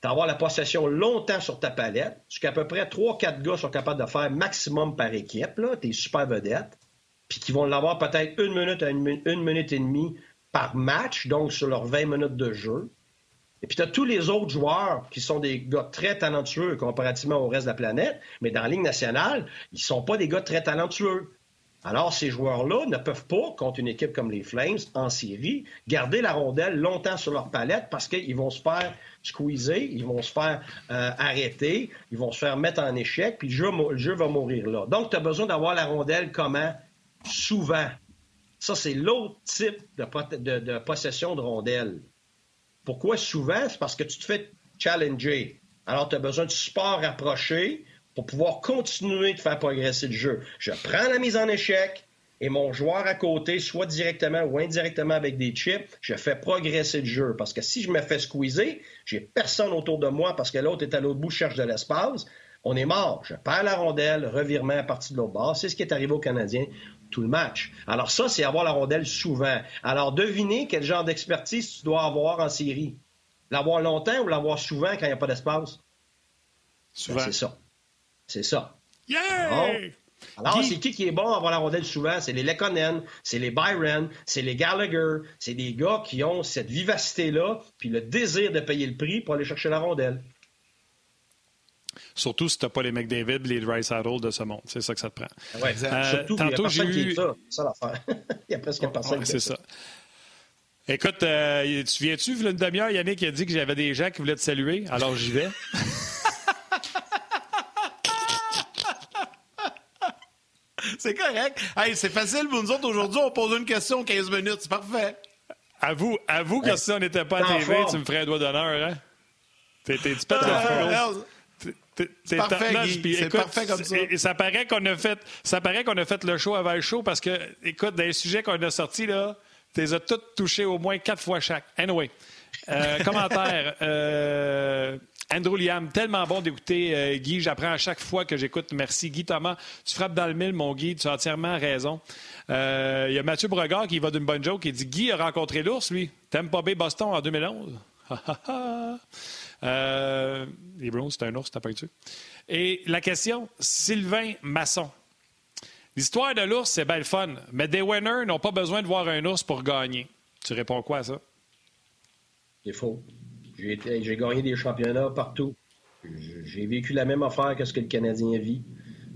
T'as la possession longtemps sur ta palette, ce qu'à peu près 3-4 gars sont capables de faire maximum par équipe, là, tes super vedettes, puis qui vont l'avoir peut-être une minute à une minute et demie par match, donc sur leurs 20 minutes de jeu. Et puis, tu as tous les autres joueurs qui sont des gars très talentueux comparativement au reste de la planète, mais dans la Ligue nationale, ils ne sont pas des gars très talentueux. Alors, ces joueurs-là ne peuvent pas, contre une équipe comme les Flames, en série, garder la rondelle longtemps sur leur palette parce qu'ils vont se faire squeezer, ils vont se faire euh, arrêter, ils vont se faire mettre en échec, puis le jeu, le jeu va mourir là. Donc, tu as besoin d'avoir la rondelle comment? Souvent. Ça, c'est l'autre type de, possession de rondelles. Pourquoi souvent? C'est parce que tu te fais challenger. Alors, tu as besoin de support rapproché pour pouvoir continuer de faire progresser le jeu. Je prends la mise en échec et mon joueur à côté, soit directement ou indirectement avec des chips, je fais progresser le jeu. Parce que si je me fais squeezer, j'ai personne autour de moi parce que l'autre est à l'autre bout, cherche de l'espace. On est mort. Je perds la rondelle, revirement à partir de l'autre bord. C'est ce qui est arrivé aux Canadiens tout le match. Alors ça, c'est avoir la rondelle souvent. Alors devinez quel genre d'expertise tu dois avoir en série. L'avoir longtemps ou l'avoir souvent quand il n'y a pas d'espace? Souvent. Ben, c'est ça. C'est ça. Yeah! Alors, c'est qui qui est bon à avoir la rondelle souvent? C'est les Lekonen, c'est les Byron, c'est les Gallagher. C'est des gars qui ont cette vivacité-là, puis le désir de payer le prix pour aller chercher la rondelle. Surtout si tu n'as pas les McDavid, les Dry Saddle de ce monde. C'est ça que ça te prend. Oui, exact. Euh, Surtout, tantôt, j'ai eu. ça, ça l'affaire. [LAUGHS] il y a presque personne ouais, C'est ça. Écoute, euh, tu viens-tu, une demi-heure, Yannick a dit que j'avais des gens qui voulaient te saluer, alors j'y vais. [LAUGHS] c'est correct. Hey, c'est facile pour nous autres aujourd'hui, on pose une question 15 minutes, c'est parfait. Avoue, avoue que si on n'était pas à TV, tu me ferais un doigt d'honneur, hein? T'es, tu pètes le c'est parfait, C'est parfait comme ça. Et, ça paraît qu'on a fait, ça paraît qu'on a fait le show avant le show parce que, écoute, dans les sujets qu'on a sortis là, tu les as tous touchés au moins quatre fois chaque. Anyway, euh, [LAUGHS] commentaire. Euh, Andrew Liam, tellement bon d'écouter euh, Guy. J'apprends à chaque fois que j'écoute. Merci Guy Thomas. Tu frappes dans le mille, mon Guy. Tu as entièrement raison. Il y a Mathieu Bregard qui va d'une bonne joke. Il dit Guy a rencontré l'ours, lui. T'aimes pas Bay Boston en 2011. Euh, les Browns, c'est un ours, t'as pas. Et la question, Sylvain Masson. L'histoire de l'ours, c'est belle fun, mais des winners n'ont pas besoin de voir un ours pour gagner. Tu réponds quoi à ça? C'est faux. J'ai, gagné des championnats partout. J'ai vécu la même affaire que ce que le Canadien vit.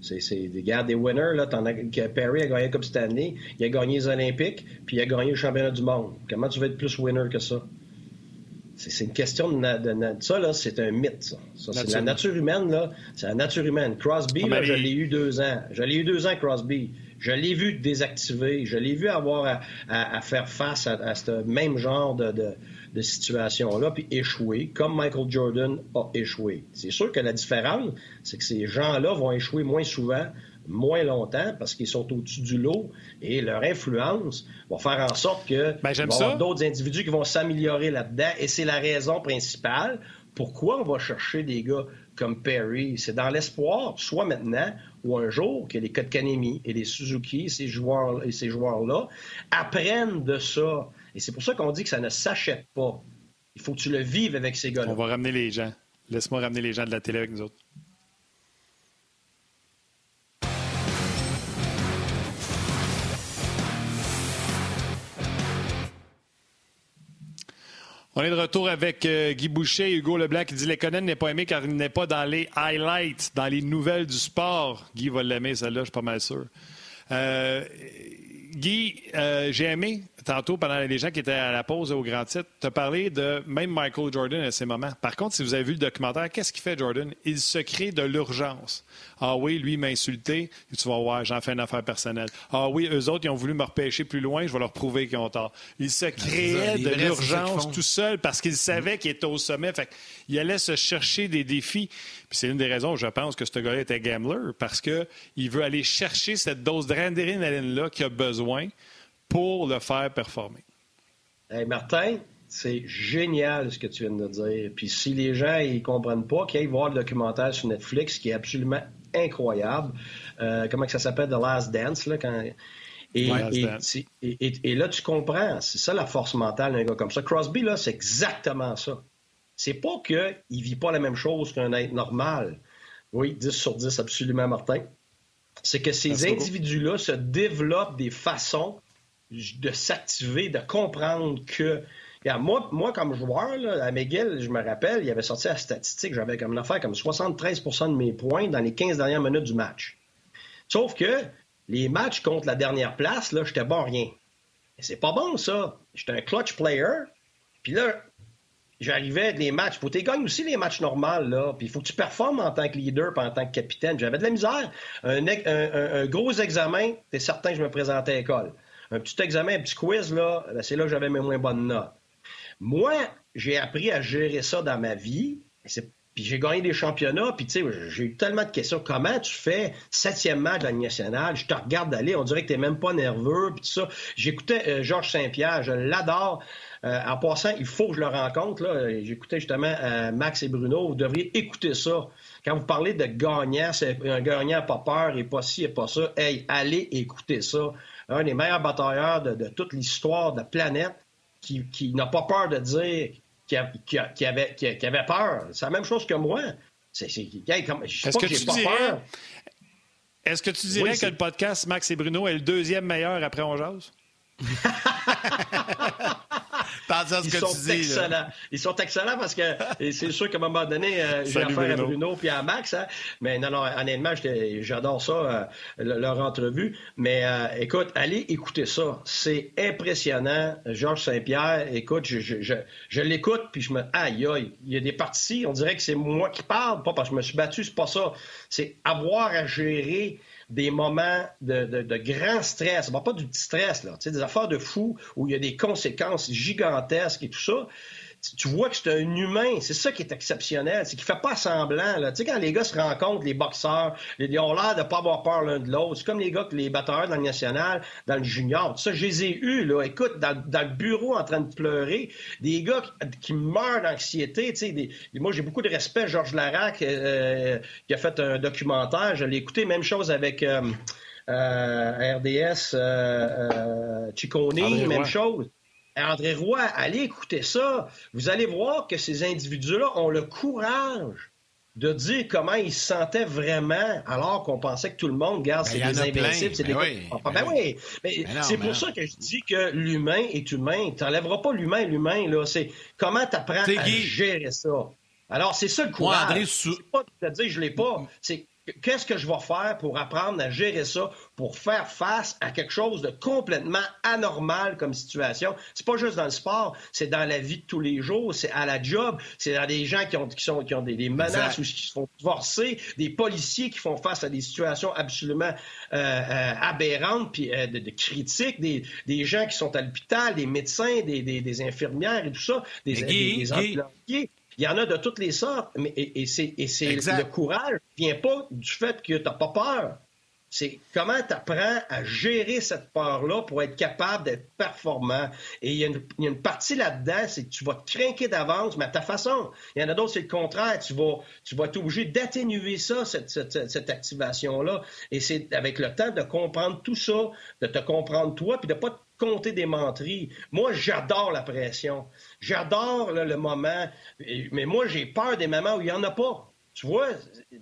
C'est, des gars, des winners. Là, Perry a gagné la Coupe Stanley, il a gagné les Olympiques, puis il a gagné le championnat du monde. Comment tu veux être plus winner que ça? C'est une question de, ça, là, c'est un mythe, ça. c'est la nature humaine, là. C'est la nature humaine. Crosby, là, je l'ai eu deux ans. Je l'ai eu deux ans, Crosby. Je l'ai vu désactiver. Je l'ai vu avoir à, faire face à, ce même genre de, de situation-là, puis échouer, comme Michael Jordan a échoué. C'est sûr que la différence, c'est que ces gens-là vont échouer moins souvent, moins longtemps parce qu'ils sont au-dessus du lot et leur influence va faire en sorte que ben, y avoir d'autres individus qui vont s'améliorer là-dedans et c'est la raison principale pourquoi on va chercher des gars comme Perry. C'est dans l'espoir, soit maintenant ou un jour, que les Kotkanemi et les Suzuki, ces joueurs et ces joueurs-là, apprennent de ça Et c'est pour ça qu'on dit que ça ne s'achète pas. Il faut que tu le vives avec ces gars-là. On va ramener les gens. Laisse-moi ramener les gens de la télé avec nous autres. On est de retour avec euh, Guy Boucher Hugo Leblanc qui dit Lekonen n'est pas aimé car il n'est pas dans les highlights, dans les nouvelles du sport. Guy va l'aimer, celle-là, je suis pas mal sûr. Euh, Guy, euh, j'ai aimé tantôt, pendant les gens qui étaient à la pause au grand titre, te parler de même Michael Jordan à ces moments. Par contre, si vous avez vu le documentaire, qu'est-ce qu'il fait, Jordan? Il se crée de l'urgence. Ah oui, lui m'a insulté, tu vas voir, j'en fais une affaire personnelle. Ah oui, eux autres, ils ont voulu me repêcher plus loin, je vais leur prouver qu'ils ont tort. Il se créait de l'urgence tout seul parce qu'il savait qu'il était au sommet. Fait il allait se chercher des défis. Puis c'est une des raisons, je pense, que ce gars-là était gambler, parce qu'il veut aller chercher cette dose d'adrénaline-là qu'il a besoin pour le faire performer. Hey Martin, c'est génial ce que tu viens de dire. Puis si les gens ne comprennent pas, qu'ils aillent voir le documentaire sur Netflix qui est absolument incroyable. Euh, comment que ça s'appelle? The Last Dance. Là, quand... et, et, là, tu comprends. C'est ça la force mentale d'un gars comme ça. Crosby, là, c'est exactement ça. C'est pas qu'il ne vit pas la même chose qu'un être normal. Oui, 10 sur 10, absolument, Martin. C'est que ces individus-là se développent des façons de s'activer, de comprendre que. Moi, moi, comme joueur, à McGill, je me rappelle, il avait sorti la statistique, j'avais comme une affaire comme 73% de mes points dans les 15 dernières minutes du match. Sauf que les matchs contre la dernière place, là, j'étais bon rien. C'est pas bon, ça. J'étais un clutch player. Puis là, j'arrivais des matchs. Faut que tu gagnes aussi les matchs normaux, là. Puis il faut que tu performes en tant que leader pas en tant que capitaine. J'avais de la misère. Un, gros examen, t'es certain que je me présentais à l'école. Un petit examen, un petit quiz, là, ben, c'est là que j'avais mes moins bonnes notes. Moi, j'ai appris à gérer ça dans ma vie. Puis j'ai gagné des championnats, puis tu sais, j'ai eu tellement de questions. Comment tu fais septième match de la nationale? Je te regarde aller, on dirait que t'es même pas nerveux, puis tout ça. J'écoutais euh, Georges Saint-Pierre, je l'adore. Euh, en passant, il faut que je le rencontre. J'écoutais justement euh, Max et Bruno. Vous devriez écouter ça. Quand vous parlez de gagnant, c'est un gagnant pas peur et pas ci et pas ça. Hey, allez écouter ça. Un des meilleurs batailleurs de, toute l'histoire de la planète qui, n'a pas peur de dire qu'il avait, peur. C'est la même chose que moi. C'est, Est-ce que, tu dirais, Est-ce que tu dirais que le podcast Max et Bruno est le deuxième meilleur après On Jase? [LAUGHS] [LAUGHS] ils sont excellents. Ils sont excellents parce que c'est sûr qu'à un moment donné, euh, j'ai affaire à Bruno puis à Max. Hein. Mais non, non, honnêtement, j'adore ça, euh, leur entrevue. Mais euh, écoute, allez écouter ça. C'est impressionnant. Georges Saint-Pierre, écoute, je, je, je, l'écoute puis je me... Aïe, aïe. Il y a des parties, on dirait que c'est moi qui parle, pas parce que je me suis battu, c'est pas ça. C'est avoir à gérer des moments de, de, grand stress, pas du petit stress, là, des affaires de fou où il y a des conséquences gigantesques et tout ça tu vois que c'est un humain. C'est ça qui est exceptionnel. C'est qu'il fait pas semblant. Là. Tu sais, quand les gars se rencontrent, les boxeurs, ils ont l'air de pas avoir peur l'un de l'autre. C'est comme les gars, les batteurs dans le national, dans le junior. Ça, je les ai eus, là. Écoute, dans, le bureau en train de pleurer, des gars qui, meurent d'anxiété. Tu sais, moi, j'ai beaucoup de respect. Georges Larac, euh, qui a fait un documentaire. Je l'ai écouté. Même chose avec... Euh, euh, RDS, euh, Chicone, même chose. André Roy, allez écouter ça. Vous allez voir que ces individus-là ont le courage de dire comment ils se sentaient vraiment, alors qu'on pensait que tout le monde, garde ben, c'est des invincibles. C'est ben des... Ah, ben, oui. c'est pour ça que je dis que l'humain est humain. Tu n'enlèveras pas l'humain, l'humain. là. C'est comment tu apprends à gérer ça? Alors, c'est ça le courage. Moi, C'est pas de te dire je l'ai pas. C'est qu'est-ce que je vais faire pour apprendre à gérer ça, pour faire face à quelque chose de complètement anormal comme situation? C'est pas juste dans le sport, c'est dans la vie de tous les jours, c'est à la job, c'est dans des gens qui ont, qui sont, qui ont des, menaces ou qui se font forcer, des policiers qui font face à des situations absolument euh, euh, aberrantes, puis euh, de, critiques, des, des, gens qui sont à l'hôpital, des médecins, des, des, infirmières et tout ça, des, des employés. Il y en a de toutes les sortes, mais, et, c'est, le courage ne vient pas du fait que tu n'as pas peur. C'est comment tu apprends à gérer cette peur-là pour être capable d'être performant. Et il y, a une, partie là-dedans, c'est que tu vas te d'avance, mais à ta façon. Il y en a d'autres, c'est le contraire. Tu vas, tu vas être obligé d'atténuer ça, cette, activation-là. Et c'est avec le temps de comprendre tout ça, de te comprendre toi, puis de pas te compter des menteries. Moi, j'adore la pression. J'adore le moment. Mais moi, j'ai peur des moments où il n'y en a pas. Tu vois,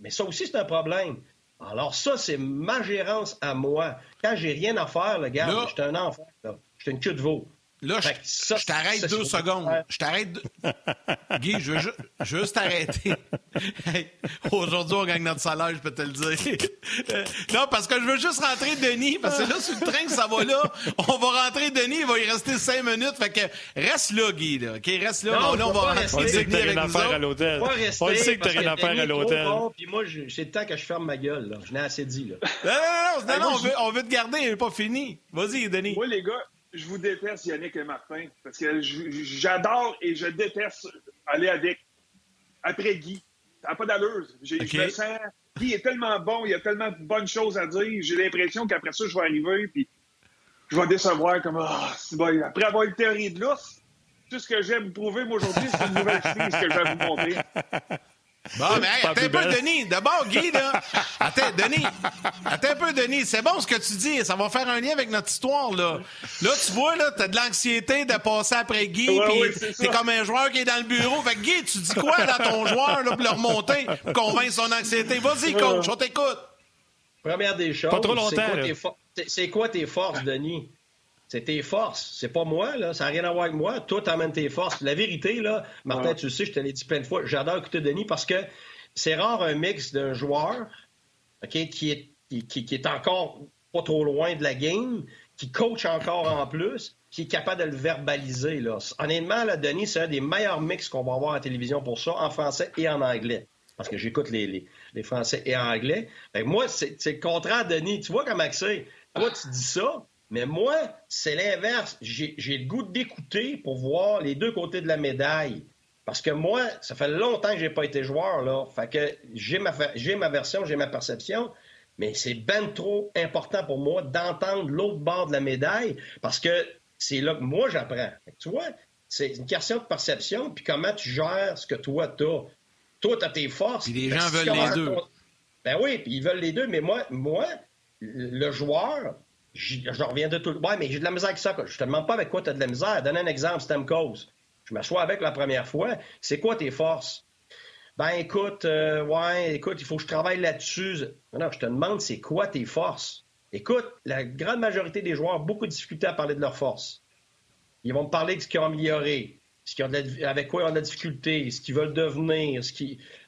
mais ça aussi, c'est un problème. Alors ça, c'est ma gérance à moi. Quand j'ai rien à faire, le gars, j'étais un enfant. J'étais une queue de veau. Là, je, t'arrête deux [LAUGHS] secondes. Je t'arrête. Guy, je veux juste t'arrêter. [LAUGHS] Aujourd'hui, on gagne notre salaire, je peux te le dire. Euh, non, parce que je veux juste rentrer Denis, parce que là, sur le train que ça va là, on va rentrer Denis, il va y rester cinq minutes. Fait que reste là, Guy. Là, OK, reste là. Non, là, on va rentrer On sait que t'as rien à faire à l'hôtel. On sait que t'as rien à faire à l'hôtel. Puis moi, c'est le temps que je ferme ma gueule. Là. Je n'ai assez dit. Là. Non, non, non, non, on, veut, on veut te garder, il n'est pas fini. Vas-y, Denis. Moi, les gars, je vous déteste, Yannick et Martin, parce que j'adore et je déteste aller avec après Guy. Ça n'a pas d'allure. Je me sens. Guy est tellement bon, il y a tellement de bonnes choses à dire. J'ai l'impression qu'après ça, je vais arriver puis je vais décevoir comme ah, bon. Après avoir une théorie de l'ours, tout ce que j'aime prouver aujourd'hui, c'est une nouvelle [LAUGHS] crise que je vais vous montrer. Bon, mais attends un peu, Denis. D'abord, Guy, là. Attends, Denis. Attends un peu, Denis. C'est bon ce que tu dis. Ça va faire un lien avec notre histoire, là. Là, tu vois, là, t'as de l'anxiété de passer après Guy, puis t'es comme un joueur qui est dans le bureau. Fait que, Guy, tu dis quoi dans ton joueur, là, pour le remonter, pour convaincre son anxiété? Vas-y, coach, on t'écoute. Première des choses. Pas trop longtemps, C'est quoi tes forces, Denis? C'est tes forces. C'est pas moi, là. Ça n'a rien à voir avec moi. Toi, t'emmènes tes forces. La vérité, là, Martin, tu le sais, je te l'ai dit plein de fois, j'adore écouter Denis parce que c'est rare un mix d'un joueur qui, est, qui, est encore pas trop loin de la game, qui coach encore en plus, qui est capable de le verbaliser. Là. Honnêtement, là, Denis, c'est un des meilleurs mix qu'on va avoir à la télévision pour ça, en français et en anglais. Parce que j'écoute les, les, français et en anglais. moi, c'est le contraire, Denis. Tu vois comment c'est? Toi, tu dis ça, mais moi, c'est l'inverse. J'ai le goût d'écouter pour voir les deux côtés de la médaille. Parce que moi, ça fait longtemps que j'ai pas été joueur, là. Fait que j'ai ma, ma version, j'ai ma perception, mais c'est ben trop important pour moi d'entendre l'autre bord de la médaille parce que c'est là que moi j'apprends. Tu vois, c'est une question de perception, puis comment tu gères ce que toi t'as. Toi, t'as tes forces. Puis les gens veulent les deux. Ben oui, puis ils veulent les deux, mais moi, moi, le joueur, je reviens de tout. Ouais, mais j'ai de la misère avec ça. Je te demande pas avec quoi tu as de la misère. Donne un exemple, Stamkos. Je m'assois avec la première fois. C'est quoi tes forces? Ben écoute, euh, ouais, écoute, il faut que je travaille là-dessus. Non, je te demande, c'est quoi tes forces? Écoute, la grande majorité des joueurs ont beaucoup de difficultés à parler de leurs forces. Ils vont me parler de ce qu'ils ont amélioré, ce ont avec quoi ils ont de la difficulté, ce qu'ils veulent devenir.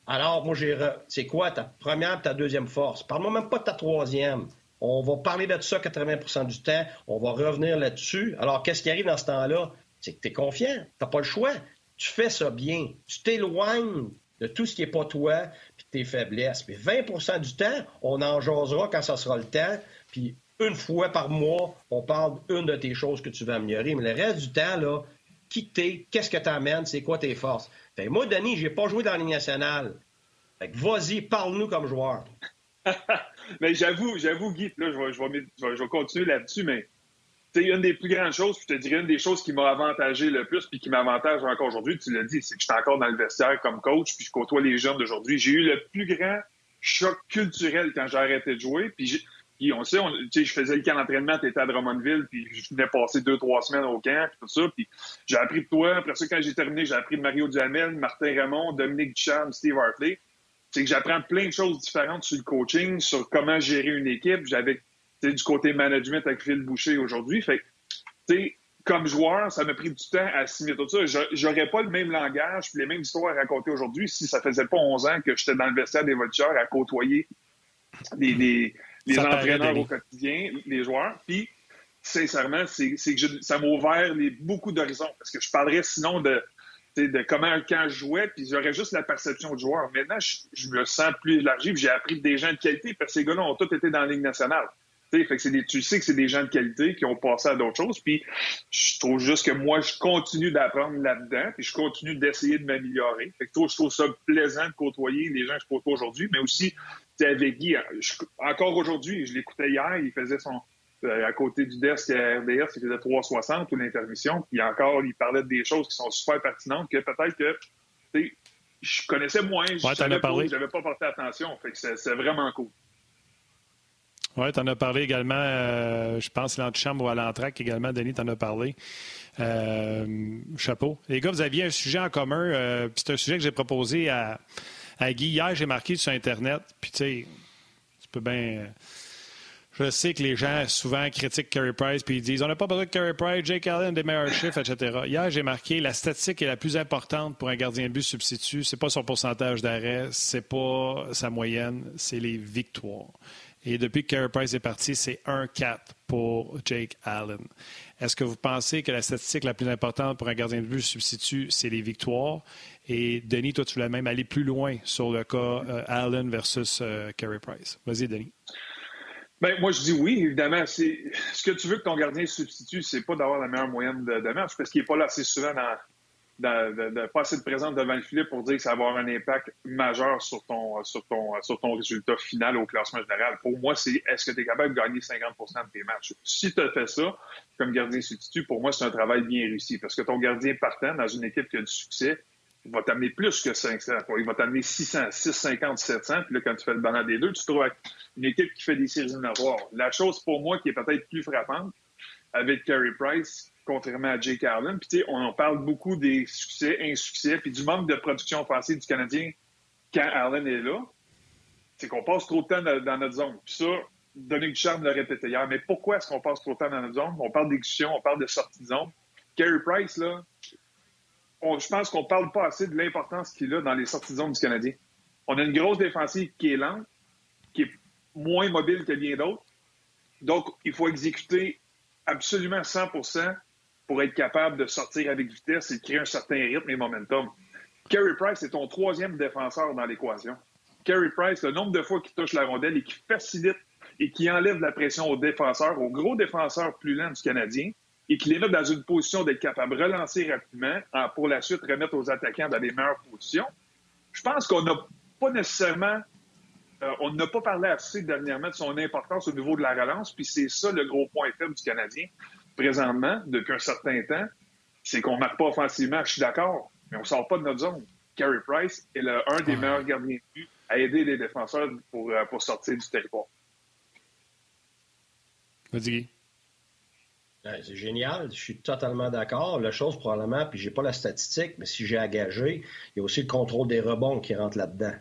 Alors, moi, j'ai. C'est quoi ta première et ta deuxième force? Parle-moi même pas de ta troisième. On va parler de ça 80% du temps. On va revenir là-dessus. Alors, qu'est-ce qui arrive dans ce temps-là? C'est que tu es confiant. Tu n'as pas le choix. Tu fais ça bien. Tu t'éloignes de tout ce qui n'est pas toi puis tes faiblesses. Puis 20% du temps, on en jasera quand ça sera le temps. Puis une fois par mois, on parle d'une de tes choses que tu veux améliorer. Mais le reste du temps, là, qui t'es, qu'est-ce que tu amènes, c'est quoi tes forces? Fait moi, Denis, j'ai pas joué dans la Ligue nationale. Fait que vas-y, parle-nous comme joueur. [LAUGHS] mais j'avoue, j'avoue, Guy, là, je vais, continuer là-dessus, mais c'est une des plus grandes choses, je te dirais une des choses qui m'a avantagé le plus, puis qui m'avantage encore aujourd'hui, tu l'as dit, c'est que je suis encore dans le vestiaire comme coach, puis je côtoie les jeunes d'aujourd'hui. J'ai eu le plus grand choc culturel quand j'ai arrêté de jouer, puis, on sait, je faisais le camp d'entraînement, tu étais à Drummondville, puis je venais passer deux, trois semaines au camp, puis tout ça, puis j'ai appris de toi. Après ça, quand j'ai terminé, j'ai appris de Mario Duhamel, Martin Raymond, Dominique Duchamp, Steve Hartley c'est que j'apprends plein de choses différentes sur le coaching, sur comment gérer une équipe. J'avais du côté management avec Phil Boucher aujourd'hui. Fait comme joueur, ça m'a pris du temps à assimiler tout ça. J'aurais pas le même langage et les mêmes histoires à raconter aujourd'hui si ça faisait pas 11 ans que j'étais dans le vestiaire des Voltigeurs à côtoyer les, entraîneurs au quotidien, les joueurs. Puis, sincèrement, c'est que ça m'a ouvert beaucoup d'horizons parce que je parlerais sinon de de comment un camp jouait, puis j'aurais juste la perception du joueur. Maintenant, je, me sens plus élargi, j'ai appris des gens de qualité, parce que ces gars-là ont tous été dans la Ligue nationale. des, tu sais que c'est des gens de qualité qui ont passé à d'autres choses, puis je trouve juste que moi, je continue d'apprendre là-dedans, puis je continue d'essayer de m'améliorer. Je trouve ça plaisant de côtoyer les gens que je côtoie aujourd'hui, mais aussi avec Guy, encore aujourd'hui, je l'écoutais hier, il faisait son. Euh, à côté du desk à RDS, il faisait 360 ou l'intermission, puis encore, il parlait des choses qui sont super pertinentes que peut-être que je connaissais moins, je n'avais pas, porté attention. Fait que c'est vraiment cool. Oui, tu en as parlé également, euh, je pense, l'antichambre ou à l'entraque également, Denis, tu en as parlé. Euh, chapeau. Les gars, vous aviez un sujet en commun, euh, puis c'est un sujet que j'ai proposé à, à Guy. Hier, j'ai marqué sur Internet, puis tu sais, tu peux bien. Je sais que les gens souvent critiquent Carey Price puis ils disent on n'a pas besoin de Carey Price, Jake Allen des meilleurs [LAUGHS] chiffres, etc. Hier, j'ai marqué la statistique est la plus importante pour un gardien de but substitut. C'est pas son pourcentage d'arrêt, c'est pas sa moyenne, c'est les victoires. Et depuis que Carey Price est parti, c'est 1-4 pour Jake Allen. Est-ce que vous pensez que la statistique la plus importante pour un gardien de but substitut, c'est les victoires? Et Denis, toi, tu voulais même aller plus loin sur le cas euh, Allen versus euh, Carey Price. Vas-y, Denis. Ben, moi, je dis oui, évidemment. Ce que tu veux que ton gardien substitue, c'est pas d'avoir la meilleure moyenne de, match, parce qu'il n'est pas là assez souvent dans, de, de, pas assez de présence devant le filet pour dire que ça va avoir un impact majeur sur ton, sur ton, sur ton résultat final au classement général. Pour moi, c'est est-ce que tu es capable de gagner 50% de tes matchs? Si tu as fait ça, comme gardien substitut, pour moi, c'est un travail bien réussi parce que ton gardien partant dans une équipe qui a du succès, il va t'amener plus que 500. Il va t'amener 600, 650, 700. Puis là, quand tu fais le balance des deux, tu te trouves avec une équipe qui fait des séries éliminatoires. La chose pour moi qui est peut-être plus frappante avec Carey Price, contrairement à Jake Allen. Puis, on en parle beaucoup des succès, insuccès, puis du manque de production offensive du Canadien quand Allen est là. C'est qu'on passe trop de temps dans, notre zone. Puis ça, Dominique Ducharme l'a répété hier. Mais pourquoi est-ce qu'on passe trop de temps dans notre zone? On parle d'exécution, on parle de sortie de zone. Carey Price, là, je pense qu'on parle pas assez de l'importance qu'il a dans les sorties de zone du Canadien. On a une grosse défensive qui est lente, qui est moins mobile que bien d'autres. Donc, il faut exécuter absolument 100% pour être capable de sortir avec vitesse et de créer un certain rythme et momentum. Carey Price est ton troisième défenseur dans l'équation. Carey Price, le nombre de fois qu'il touche la rondelle et qui facilite et qui enlève la pression aux défenseurs, aux gros défenseurs plus lents du Canadien, et qui les met dans une position d'être capable de relancer rapidement pour la suite remettre aux attaquants dans les meilleures positions. Je pense qu'on n'a pas nécessairement, euh, on n'a pas parlé assez dernièrement de son importance au niveau de la relance, puis c'est ça le gros point faible du Canadien présentement, depuis un certain temps, c'est qu'on ne marque pas offensivement, je suis d'accord, mais on ne sort pas de notre zone. Carey Price est le, un des meilleurs gardiens de but à aider les défenseurs pour, euh, pour sortir du territoire. Vas-y, c'est génial, je suis totalement d'accord. La chose probablement, puis j'ai pas la statistique, mais si j'ai engagé, il y a aussi le contrôle des rebonds qui rentre là-dedans.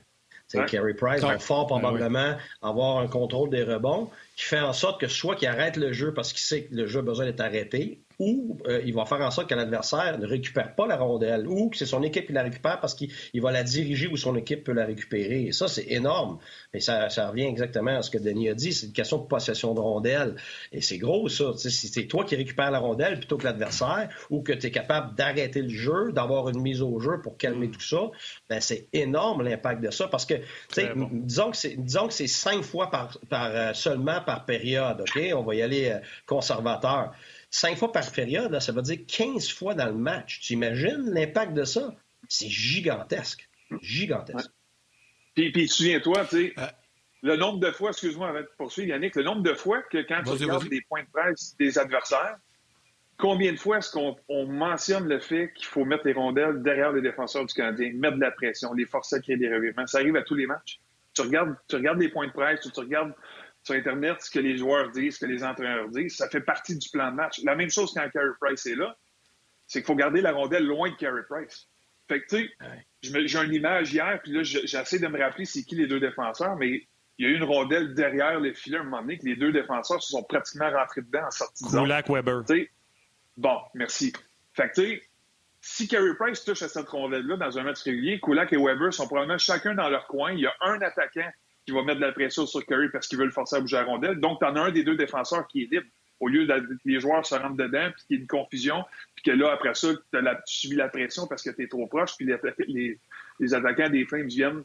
Ouais. Carey Price va fort ben probablement avoir un contrôle des rebonds qui fait en sorte que soit qu'il arrête le jeu parce qu'il sait que le jeu a besoin d'être arrêté, ou euh, il va faire en sorte que l'adversaire ne récupère pas la rondelle, ou que c'est son équipe qui la récupère parce qu'il va la diriger où son équipe peut la récupérer. Et ça, c'est énorme. Mais ça, ça, revient exactement à ce que Denis a dit. C'est une question de possession de rondelle. Et c'est gros, ça. si c'est toi qui récupères la rondelle plutôt que l'adversaire, ou que tu es capable d'arrêter le jeu, d'avoir une mise au jeu pour calmer tout ça, ben c'est énorme l'impact de ça. Parce que, bon. disons que c'est cinq fois par, par euh, seulement par période. OK? On va y aller euh, conservateur cinq fois par période, ça veut dire 15 fois dans le match. Tu imagines l'impact de ça? C'est gigantesque. Gigantesque. Puis, puis souviens-toi, tu sais, euh. le nombre de fois, excuse-moi avant de poursuivre, Yannick, le nombre de fois que quand tu regardes des points de presse des adversaires, combien de fois est-ce qu'on mentionne le fait qu'il faut mettre les rondelles derrière les défenseurs du Canadien, mettre de la pression, les forcer à créer des revirements? Ça arrive à tous les matchs. Tu regardes, tu regardes les points de presse, tu regardes sur Internet ce que les joueurs disent, ce que les entraîneurs disent. Ça fait partie du plan de match. La même chose quand Carey Price est là, c'est qu'il faut garder la rondelle loin de Carey Price. Fait que, tu sais, j'ai une image hier, puis là, j'essaie de me rappeler c'est qui les deux défenseurs, mais il y a eu une rondelle derrière le filet à un moment donné que les deux défenseurs se sont pratiquement rentrés dedans en sortie de zone. Weber. bon, merci. Fait que, tu sais, si Carey Price touche à cette rondelle-là dans un match régulier, Kulak et Weber sont probablement chacun dans leur coin. Il y a un attaquant qui va mettre de la pression sur Curry parce qu'il veut le forcer à bouger la rondelle. Donc, tu en as un des deux défenseurs qui est libre. Au lieu que les joueurs se rentrent dedans, puis qu'il y ait une confusion, puis que là, après ça, tu subis la pression parce que tu es trop proche, puis les, attaquants des Flames viennent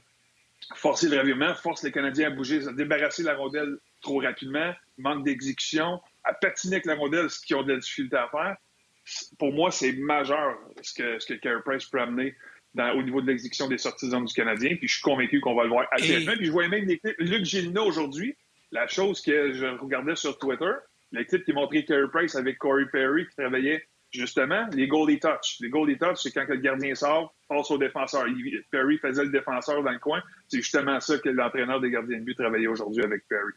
forcer le revirement, force les Canadiens à bouger, à débarrasser la rondelle trop rapidement, manque d'exécution, à patiner avec la rondelle, ce qu'ils ont de la difficulté à faire. Pour moi, c'est majeur ce que, ce que Price peut amener au niveau de l'exécution des sorties de zone du Canadien. Puis je suis convaincu qu'on va le voir Et... Puis je voyais même l'équipe Luc Gélina aujourd'hui. La chose que je regardais sur Twitter, l'équipe qui montrait Carey Price avec Corey Perry qui travaillait justement les goalie touch. Les goalie touch, c'est quand le gardien sort, passe au défenseur. Perry faisait le défenseur dans le coin. C'est justement ça que l'entraîneur des gardiens de but travaillait aujourd'hui avec Perry.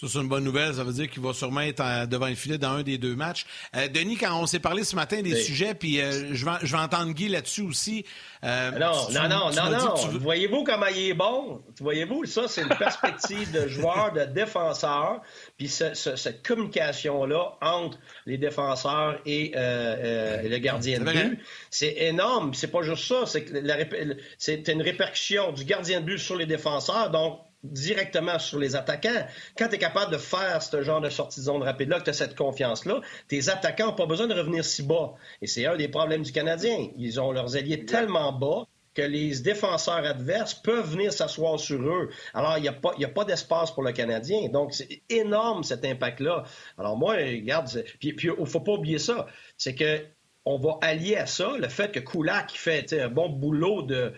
Ça, c'est une bonne nouvelle. Ça veut dire qu'il va sûrement être devant le filet dans un des deux matchs. Euh, Denis, quand on s'est parlé ce matin des sujets, puis euh, je, vais, je vais entendre Guy là-dessus aussi. Euh, non, non, non, non, non, Voyez-vous comment il est bon? Voyez-vous, ça, c'est une perspective de joueur, de défenseur. Puis cette communication-là entre les défenseurs et, le gardien de but, c'est énorme. C'est pas juste ça. C'est une répercussion du gardien de but sur les défenseurs. Donc, directement sur les attaquants. Quand tu es capable de faire ce genre de sortie de zone rapide-là, que tu as cette confiance-là, tes attaquants n'ont pas besoin de revenir si bas. Et c'est un des problèmes du Canadien. Ils ont leurs alliés tellement bas que les défenseurs adverses peuvent venir s'asseoir sur eux. Alors, il n'y a pas, pas d'espace pour le Canadien. Donc, c'est énorme cet impact-là. Alors, moi, regarde, puis il ne faut pas oublier ça. C'est que on va allier à ça le fait que Kulak fait un bon boulot de,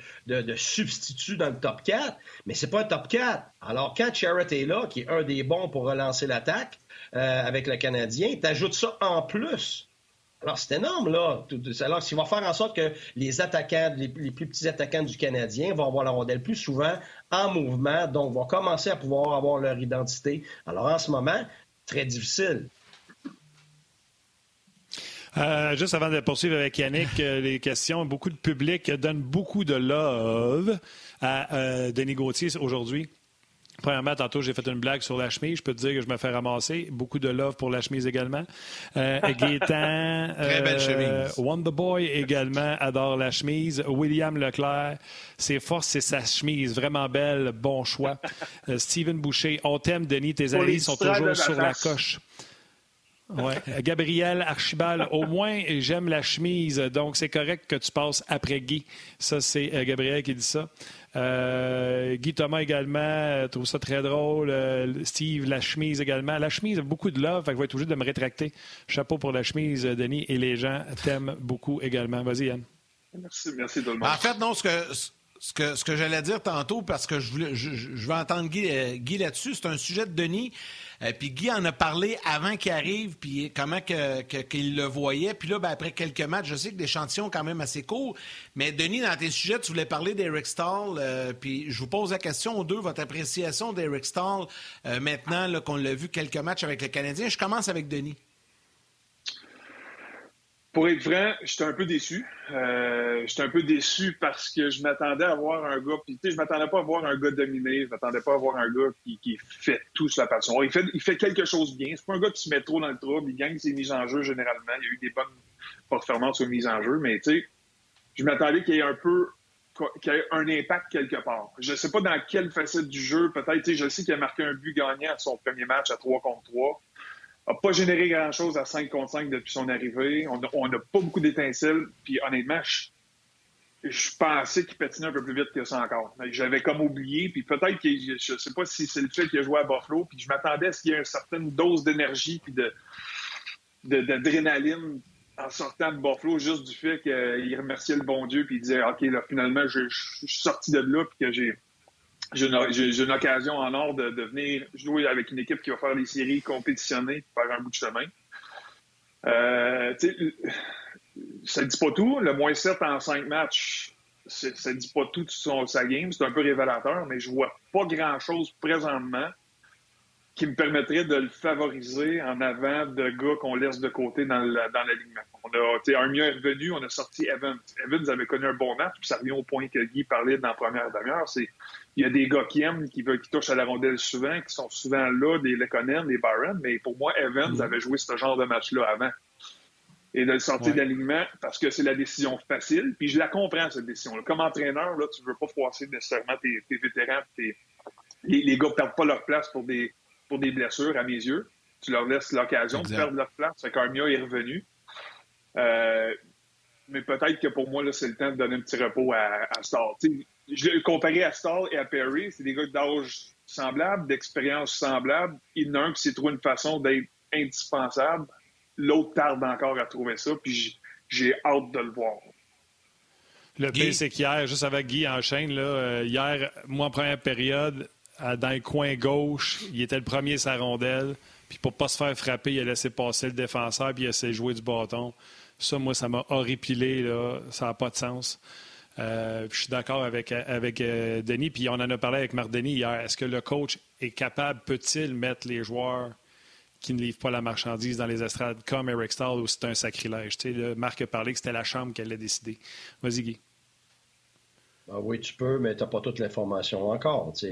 substitut dans le top 4, mais c'est pas un top 4. Alors, quand Charrett est là, qui est un des bons pour relancer l'attaque euh, avec le Canadien, tu ajoutes ça en plus. Alors, c'est énorme, là. Alors, ce va faire en sorte que les attaquants, les, plus petits attaquants du Canadien vont avoir la rondelle plus souvent en mouvement, donc vont commencer à pouvoir avoir leur identité. Alors, en ce moment, très difficile. Euh, juste avant de poursuivre avec Yannick, euh, les questions. Beaucoup de public donne beaucoup de love à euh, Denis Gauthier aujourd'hui. Premièrement, tantôt, j'ai fait une blague sur la chemise. Je peux te dire que je me fais ramasser. Beaucoup de love pour la chemise également. Euh, Gaétan, [LAUGHS] Très belle chemise. Wonder Boy également adore la chemise. William Leclerc, ses forces, c'est sa chemise. Vraiment belle. Bon choix. Steven Boucher, on t'aime, Denis. Tes amis sont toujours sur la coche. Ouais. Gabriel Archibald, au moins, j'aime la chemise, donc c'est correct que tu passes après Guy. Ça, c'est euh, Gabriel qui dit ça. Euh, Guy Thomas également euh, trouve ça très drôle. Steve, la chemise également. La chemise a beaucoup de love, fait que je vais être obligé de me rétracter. Chapeau pour la chemise, Denis, et les gens t'aiment beaucoup également. Vas-y, Yann. Merci, merci tout le monde. En fait, non, ce que, ce que, ce que j'allais dire tantôt, parce que je, voulais, je, je vais entendre Guy, Guy là-dessus, c'est un sujet de Denis. Euh, puis Guy en a parlé avant qu'il arrive, puis comment qu'il le voyait. Puis là, ben, après quelques matchs, je sais que l'échantillon est quand même assez court. Mais Denis, dans tes sujets, tu voulais parler d'Eric Stahl. Euh, puis je vous pose la question aux deux, votre appréciation d'Eric Stahl euh, maintenant qu'on l'a vu quelques matchs avec le Canadien. Je commence avec Denis. Pour être franc, j'étais un peu déçu. Euh, j'étais un peu déçu parce que je m'attendais à voir un gars, puis tu sais, je m'attendais pas à voir un gars dominé, je m'attendais pas à voir un gars qui, fait tout sur la passion. Il fait, quelque chose bien. C'est pas un gars qui se met trop dans le trouble, il gagne ses mises en jeu généralement. Il y a eu des bonnes performances aux mises en jeu, mais tu sais, je m'attendais qu'il y ait un peu qu'il y ait un impact quelque part. Je sais pas dans quelle facette du jeu, peut-être, tu sais, je sais qu'il a marqué un but gagnant à son premier match à 3 contre 3 n'a pas généré grand-chose à 5 contre 5 depuis son arrivée. On n'a pas beaucoup d'étincelles. Puis honnêtement, je, pensais qu'il patinait un peu plus vite que ça encore. J'avais comme oublié. Puis peut-être que je ne sais pas si c'est le fait qu'il a joué à Buffalo. Puis je m'attendais à ce qu'il y ait une certaine dose d'énergie puis de, d'adrénaline en sortant de Buffalo, juste du fait qu'il remerciait le bon Dieu puis il disait OK, là, finalement, je, je suis sorti de là puis que j'ai j'ai une, occasion en or de, venir jouer avec une équipe qui va faire des séries, compétitionner, faire un bout de chemin. Euh, ça ne dit pas tout. Le moins 7 en 5 matchs, ça ne dit pas tout sur sa game. C'est un peu révélateur, mais je vois pas grand-chose présentement qui me permettrait de le favoriser en avant de gars qu'on laisse de côté dans l'alignement. On a, un mieux revenu, on a sorti Evans. Evans avait connu un bon match, puis ça revient au point que Guy parlait dans la première demi-heure. Il y a des gars qui aiment, qui, veulent, qui touchent à la rondelle souvent, qui sont souvent là, des Lekonen, des Byron, mais pour moi, Evans mm-hmm. avait joué ce genre de match-là avant. Et de le sortir d'alignement parce que c'est la décision facile. Puis je la comprends, cette décision-là. Comme entraîneur, là, tu veux pas froisser nécessairement tes, vétérans. Tes... Les, les gars perdent pas leur place pour des, pour des blessures, à mes yeux. Tu leur laisses l'occasion de perdre leur place. Qu'Armia est revenu. Euh, mais peut-être que pour moi, c'est le temps de donner un petit repos à, à Star. Je comparé à Star et à Perry, c'est des gars d'âge semblable, d'expérience semblable. Il y en a un qui s'est trouvé une façon d'être indispensable. L'autre tarde encore à trouver ça, puis j'ai hâte de le voir. Le pire, c'est qu'hier, juste avec Guy en chaîne, là, euh, hier, moi, en première période, dans le coin gauche, il était le premier sa rondelle. Puis pour pas se faire frapper, il a laissé passer le défenseur, puis il a essayé de jouer du bâton. Ça, moi, ça m'a horripilé. Là. Ça n'a pas de sens. Euh, je suis d'accord avec, avec euh, Denis. Puis on en a parlé avec Marc Denis hier. Est-ce que le coach est capable, peut-il mettre les joueurs qui ne livrent pas la marchandise dans les estrades comme Eric Stahl ou c'est un sacrilège? Tu sais, Marc a parlé que c'était la Chambre qui allait décider. Vas-y, Guy. Ah oui, tu peux, mais tu n'as pas toute l'information encore. Quand,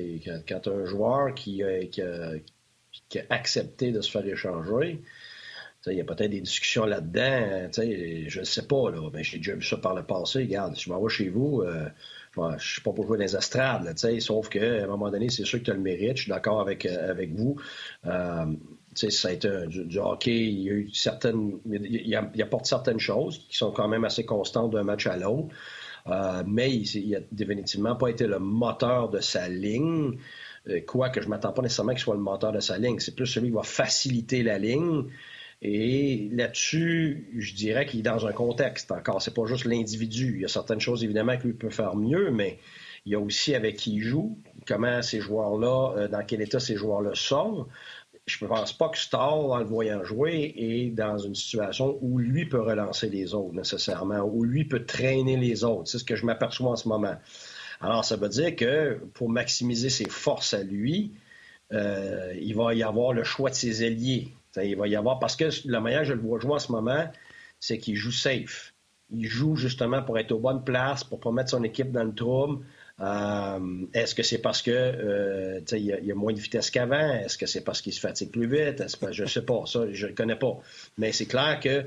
quand tu as un joueur qui, qui, a, accepté de se faire échanger, il y a peut-être des discussions là-dedans. Je ne sais pas, là, mais j'ai déjà vu ça par le passé. Regarde, je m'en vais chez vous, euh, je ne suis pas pour jouer dans les estrades, là, sauf qu'à un moment donné, c'est sûr que tu as le mérite. Je suis d'accord avec, euh, avec vous. Euh, ça a été du, hockey. Il y a eu certaines. Il, apporte certaines choses qui sont quand même assez constantes d'un match à l'autre. Euh, mais il n'a définitivement pas été le moteur de sa ligne. Quoique je ne m'attends pas nécessairement qu'il soit le moteur de sa ligne. C'est plus celui qui va faciliter la ligne. Et là-dessus, je dirais qu'il est dans un contexte encore. C'est pas juste l'individu. Il y a certaines choses, évidemment, qu'il peut faire mieux, mais il y a aussi avec qui il joue, comment ces joueurs-là, euh, dans quel état ces joueurs-là sont. Je ne pense pas que Stahl, en le voyant jouer, est dans une situation où lui peut relancer les autres nécessairement, où lui peut traîner les autres. C'est ce que je m'aperçois en ce moment. Alors, ça veut dire que pour maximiser ses forces à lui, euh, il va y avoir le choix de ses alliés il va y avoir, parce que la manière je le vois jouer en ce moment, c'est qu'il joue safe. Il joue justement pour être aux bonnes places, pour pas mettre son équipe dans le trouble. Euh, est-ce que c'est parce que euh, il y, a moins de vitesse qu'avant? Est-ce que c'est parce qu'il se fatigue plus vite? je ne sais pas, ça, je ne connais pas. Mais c'est clair que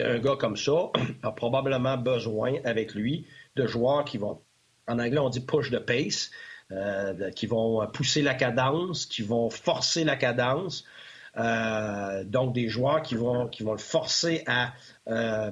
un gars comme ça [CLEARS THROAT] a probablement besoin avec lui de joueurs qui vont, en anglais on dit push the pace, euh, qui vont pousser la cadence, qui vont forcer la cadence. Euh, donc, des joueurs qui vont, qui vont le forcer à euh,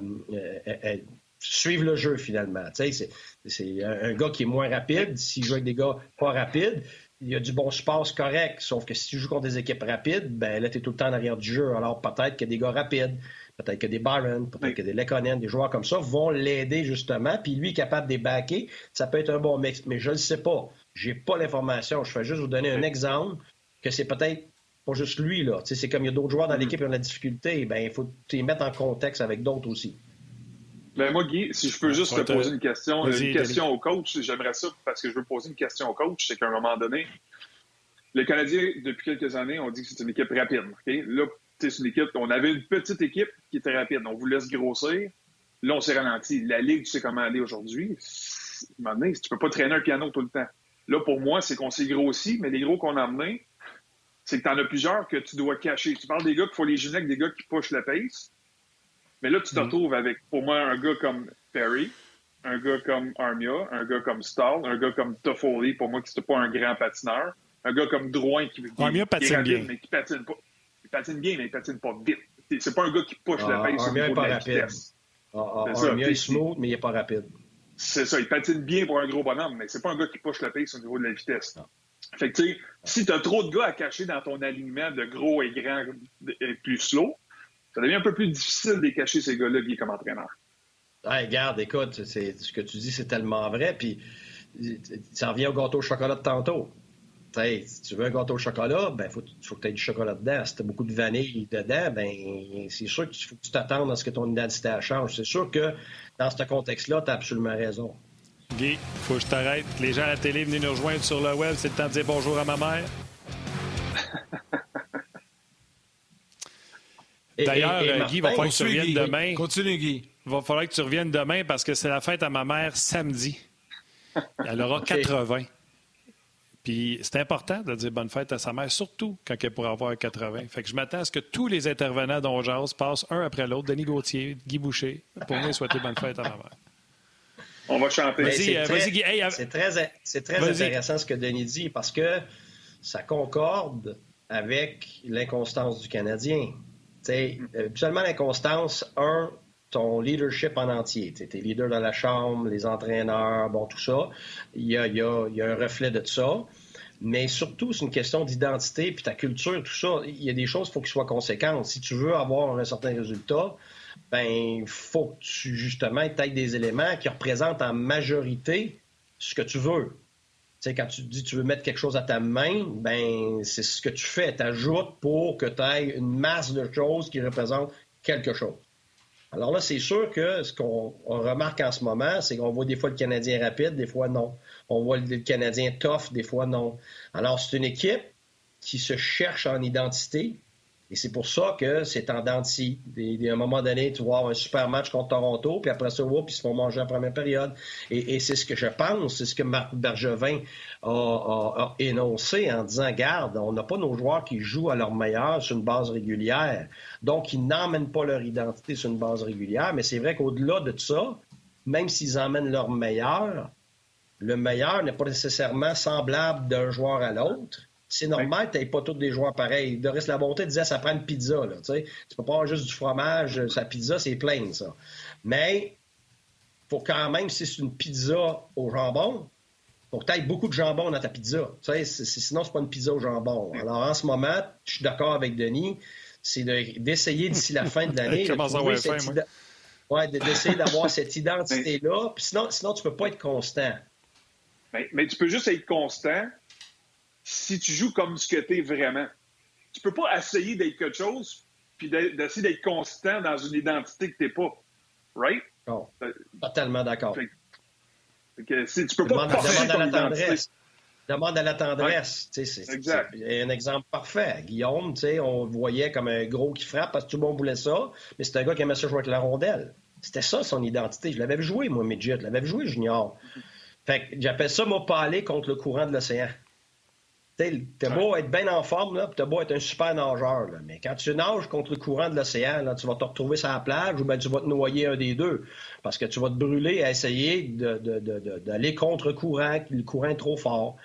suivre le jeu finalement. C'est un, gars qui est moins rapide. S'il joue avec des gars pas rapides, il y a du bon support correct. Sauf que si tu joues contre des équipes rapides, ben là, tu es tout le temps en arrière du jeu. Alors peut-être que des gars rapides, peut-être que des Byron, peut-être que des Lekonen, des joueurs comme ça vont l'aider justement. Puis lui, capable de débaquer, ça peut être un bon mix. Mais je ne le sais pas. J'ai pas l'information. Je vais juste vous donner un exemple que c'est peut-être pas juste lui. Là. C'est comme il y a d'autres joueurs dans mm. l'équipe qui ont de la difficulté. Ben, il faut les mettre en contexte avec d'autres aussi. Ben moi, Guy, si je peux juste te poser une question, une question au coach, j'aimerais ça parce que je veux poser une question au coach, c'est qu'à un moment donné, les Canadiens, depuis quelques années, on dit que c'est une équipe rapide. Là, c'est une équipe, on avait une petite équipe qui était rapide. On vous laisse grossir. Là, on s'est ralenti. La Ligue, tu sais comment aller aujourd'hui. À un moment donné, tu peux pas traîner un piano tout le temps. Là, pour moi, c'est qu'on s'est grossi, mais les gros qu'on a amenés, c'est que tu en as plusieurs que tu dois cacher. Tu parles des gars qui font les genoux avec des gars qui pushent la pace. Mais là, tu te mm. retrouves avec, pour moi, un gars comme Perry, un gars comme Armia, un gars comme Stall, un gars comme Toffoli, pour moi, qui n'est pas un grand patineur, un gars comme Drouin qui, qui, Armia patine bien. mais qui patine pas. Il patine bien, mais il patine pas vite. C'est pas un gars qui push la ah, pace au niveau de la rapide. vitesse. Ah, ah, Armia est smooth, mais il n'est pas rapide. C'est ça, il patine bien pour un gros bonhomme, mais c'est pas un gars qui push la pace au niveau de la vitesse. Fait que, si tu as trop de gars à cacher dans ton alignement de gros et grands et plus slow, ça devient un peu plus difficile de cacher ces gars-là qui comme entraîneur. Ouais, regarde, écoute, ce que tu dis, c'est tellement vrai. Puis, ça revient au gâteau au chocolat de tantôt. si tu veux un gâteau au chocolat, ben faut, faut que tu aies du chocolat dedans. Si tu as beaucoup de vanille dedans, ben c'est sûr qu'il faut que tu t'attendes à ce que ton identité change. C'est sûr que dans ce contexte-là, tu as absolument raison. Guy, faut que je t'arrête. Les gens à la télé, venez nous rejoindre sur le web. C'est le temps de dire bonjour à ma mère. [LAUGHS] D'ailleurs, Guy, il va falloir que tu reviennes demain. Continue, Guy. Il va falloir que tu reviennes demain parce que c'est la fête à ma mère samedi. Elle aura [LAUGHS] 80. Puis c'est important de dire bonne fête à sa mère, surtout quand elle pourra avoir 80. Fait que je m'attends à ce que tous les intervenants dont passent un après l'autre, Denis Gauthier, Guy Boucher, pour venir souhaiter bonne fête à ma mère. On va chanter. C'est très, très, intéressant ce que Denis dit parce que ça concorde avec l'inconstance du Canadien. Habituellement, l'inconstance, un, ton leadership en entier. Tu es leader dans la chambre, les entraîneurs, bon, tout ça. Il y a, un reflet de ça. Mais surtout, c'est une question d'identité, puis ta culture, tout ça. Il y a des choses, il faut qu'ils soient conséquentes. Si tu veux avoir un certain résultat, ben faut que tu, justement, aies des éléments qui représentent en majorité ce que tu veux. Tu sais, quand tu dis que tu veux mettre quelque chose à ta main, ben c'est ce que tu fais. Tu ajoutes pour que tu aies une masse de choses qui représentent quelque chose. Alors là, c'est sûr que ce qu'on remarque en ce moment, c'est qu'on voit des fois le Canadien rapide, des fois non. On voit le Canadien tough, des fois non. Alors, c'est une équipe qui se cherche en identité, et c'est pour ça que c'est en dents À un moment donné, tu vois un super match contre Toronto, puis après ça, puis ils se font manger en première période. Et, c'est ce que je pense, c'est ce que Marc Bergevin a, énoncé en disant, garde, on n'a pas nos joueurs qui jouent à leur meilleur sur une base régulière. Donc, ils n'emmènent pas leur identité sur une base régulière. Mais c'est vrai qu'au-delà de ça, même s'ils emmènent leur meilleur, le meilleur n'est pas nécessairement semblable d'un joueur à l'autre. C'est normal que tu pas tous des joueurs pareils. Doris Labonté disait ça prend une pizza. Là, tu peux pas avoir juste du fromage. Sa pizza, c'est plein, ça. Mais faut quand même, si c'est une pizza au jambon, faut que tu aies beaucoup de jambon dans ta pizza. Tu sais, sinon, c'est pas une pizza au jambon. Alors, en ce moment, je suis d'accord avec Denis, c'est d'essayer d'ici la fin de [LAUGHS] l'année d'essayer d'avoir cette [LAUGHS] identité-là. Sinon, sinon, tu peux pas être constant. Mais, mais, tu peux juste être constant si tu joues comme ce que tu es vraiment. Tu peux pas essayer d'être quelque chose puis d'essayer d'être constant dans une identité que tu n'es pas. Right? Non. Totalement d'accord. Si tu peux pas demande, à la tendresse. Demande à la tendresse. C'est un exemple parfait. Guillaume, on le voyait comme un gros qui frappe parce que tout le monde voulait ça, mais c'est un gars qui aimait ça jouer avec la rondelle. C'était ça son identité. Je l'avais joué, moi, midget. Je l'avais joué junior. Fait j'appelle ça, moi, pas aller contre le courant de l'océan. T'as beau être bien en forme, là, t'as beau être un super nageur, là, mais quand tu nages contre le courant de l'océan, là, tu vas te retrouver sur la plage ou bien tu vas te noyer un des deux. Parce que tu vas te brûler à essayer d'aller contre le courant, le courant est trop fort.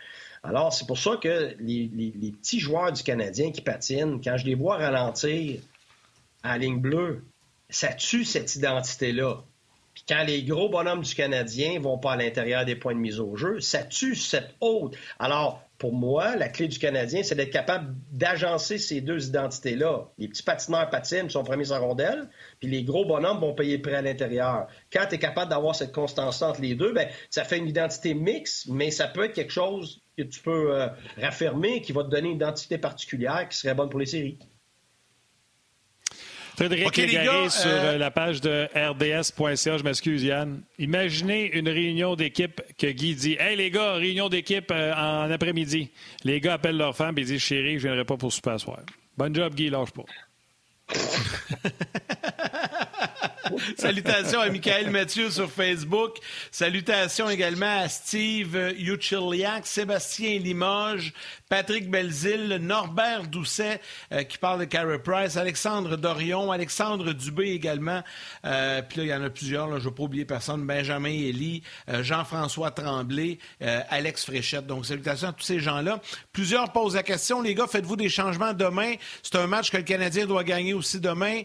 Alors, c'est pour ça que les, les, petits joueurs du Canadien qui patinent, quand je les vois ralentir à la ligne bleue, ça tue cette identité-là. Puis quand les gros bonhommes du Canadien vont pas à l'intérieur des points de mise au jeu, ça tue cette haute. Alors, pour moi, la clé du Canadien, c'est d'être capable d'agencer ces deux identités-là. Les petits patineurs patinent, sont premiers sa rondelle, puis les gros bonhommes vont payer prêt à l'intérieur. Quand tu es capable d'avoir cette constance entre les deux, ben, ça fait une identité mixte, mais ça peut être quelque chose que tu peux euh, raffermer, qui va te donner une identité particulière qui serait bonne pour les séries. Frédéric okay, Légaré sur euh, la page de rds.ca. Je m'excuse, Yann. Imaginez une réunion d'équipe que Guy dit Hey, les gars, réunion d'équipe euh, en après-midi. Les gars appellent leur femme et disent Chérie, je viendrai pas pour super soir. Bon job, Guy, lâche pas. [LAUGHS] [LAUGHS] Salutations à Michael Mathieu sur Facebook. Salutations également à Steve Uchiliak, Sébastien Limoges, Patrick Belzile, Norbert Doucet euh, qui parle de Carey Price, Alexandre Dorion, Alexandre Dubé également. Euh, puis là, il y en a plusieurs, je ne veux pas oublier personne. Benjamin Elie, euh, Jean-François Tremblay, Alex Fréchette. Donc, salutations à tous ces gens-là. Plusieurs posent la question, les gars, faites-vous des changements demain? C'est un match que le Canadien doit gagner aussi demain.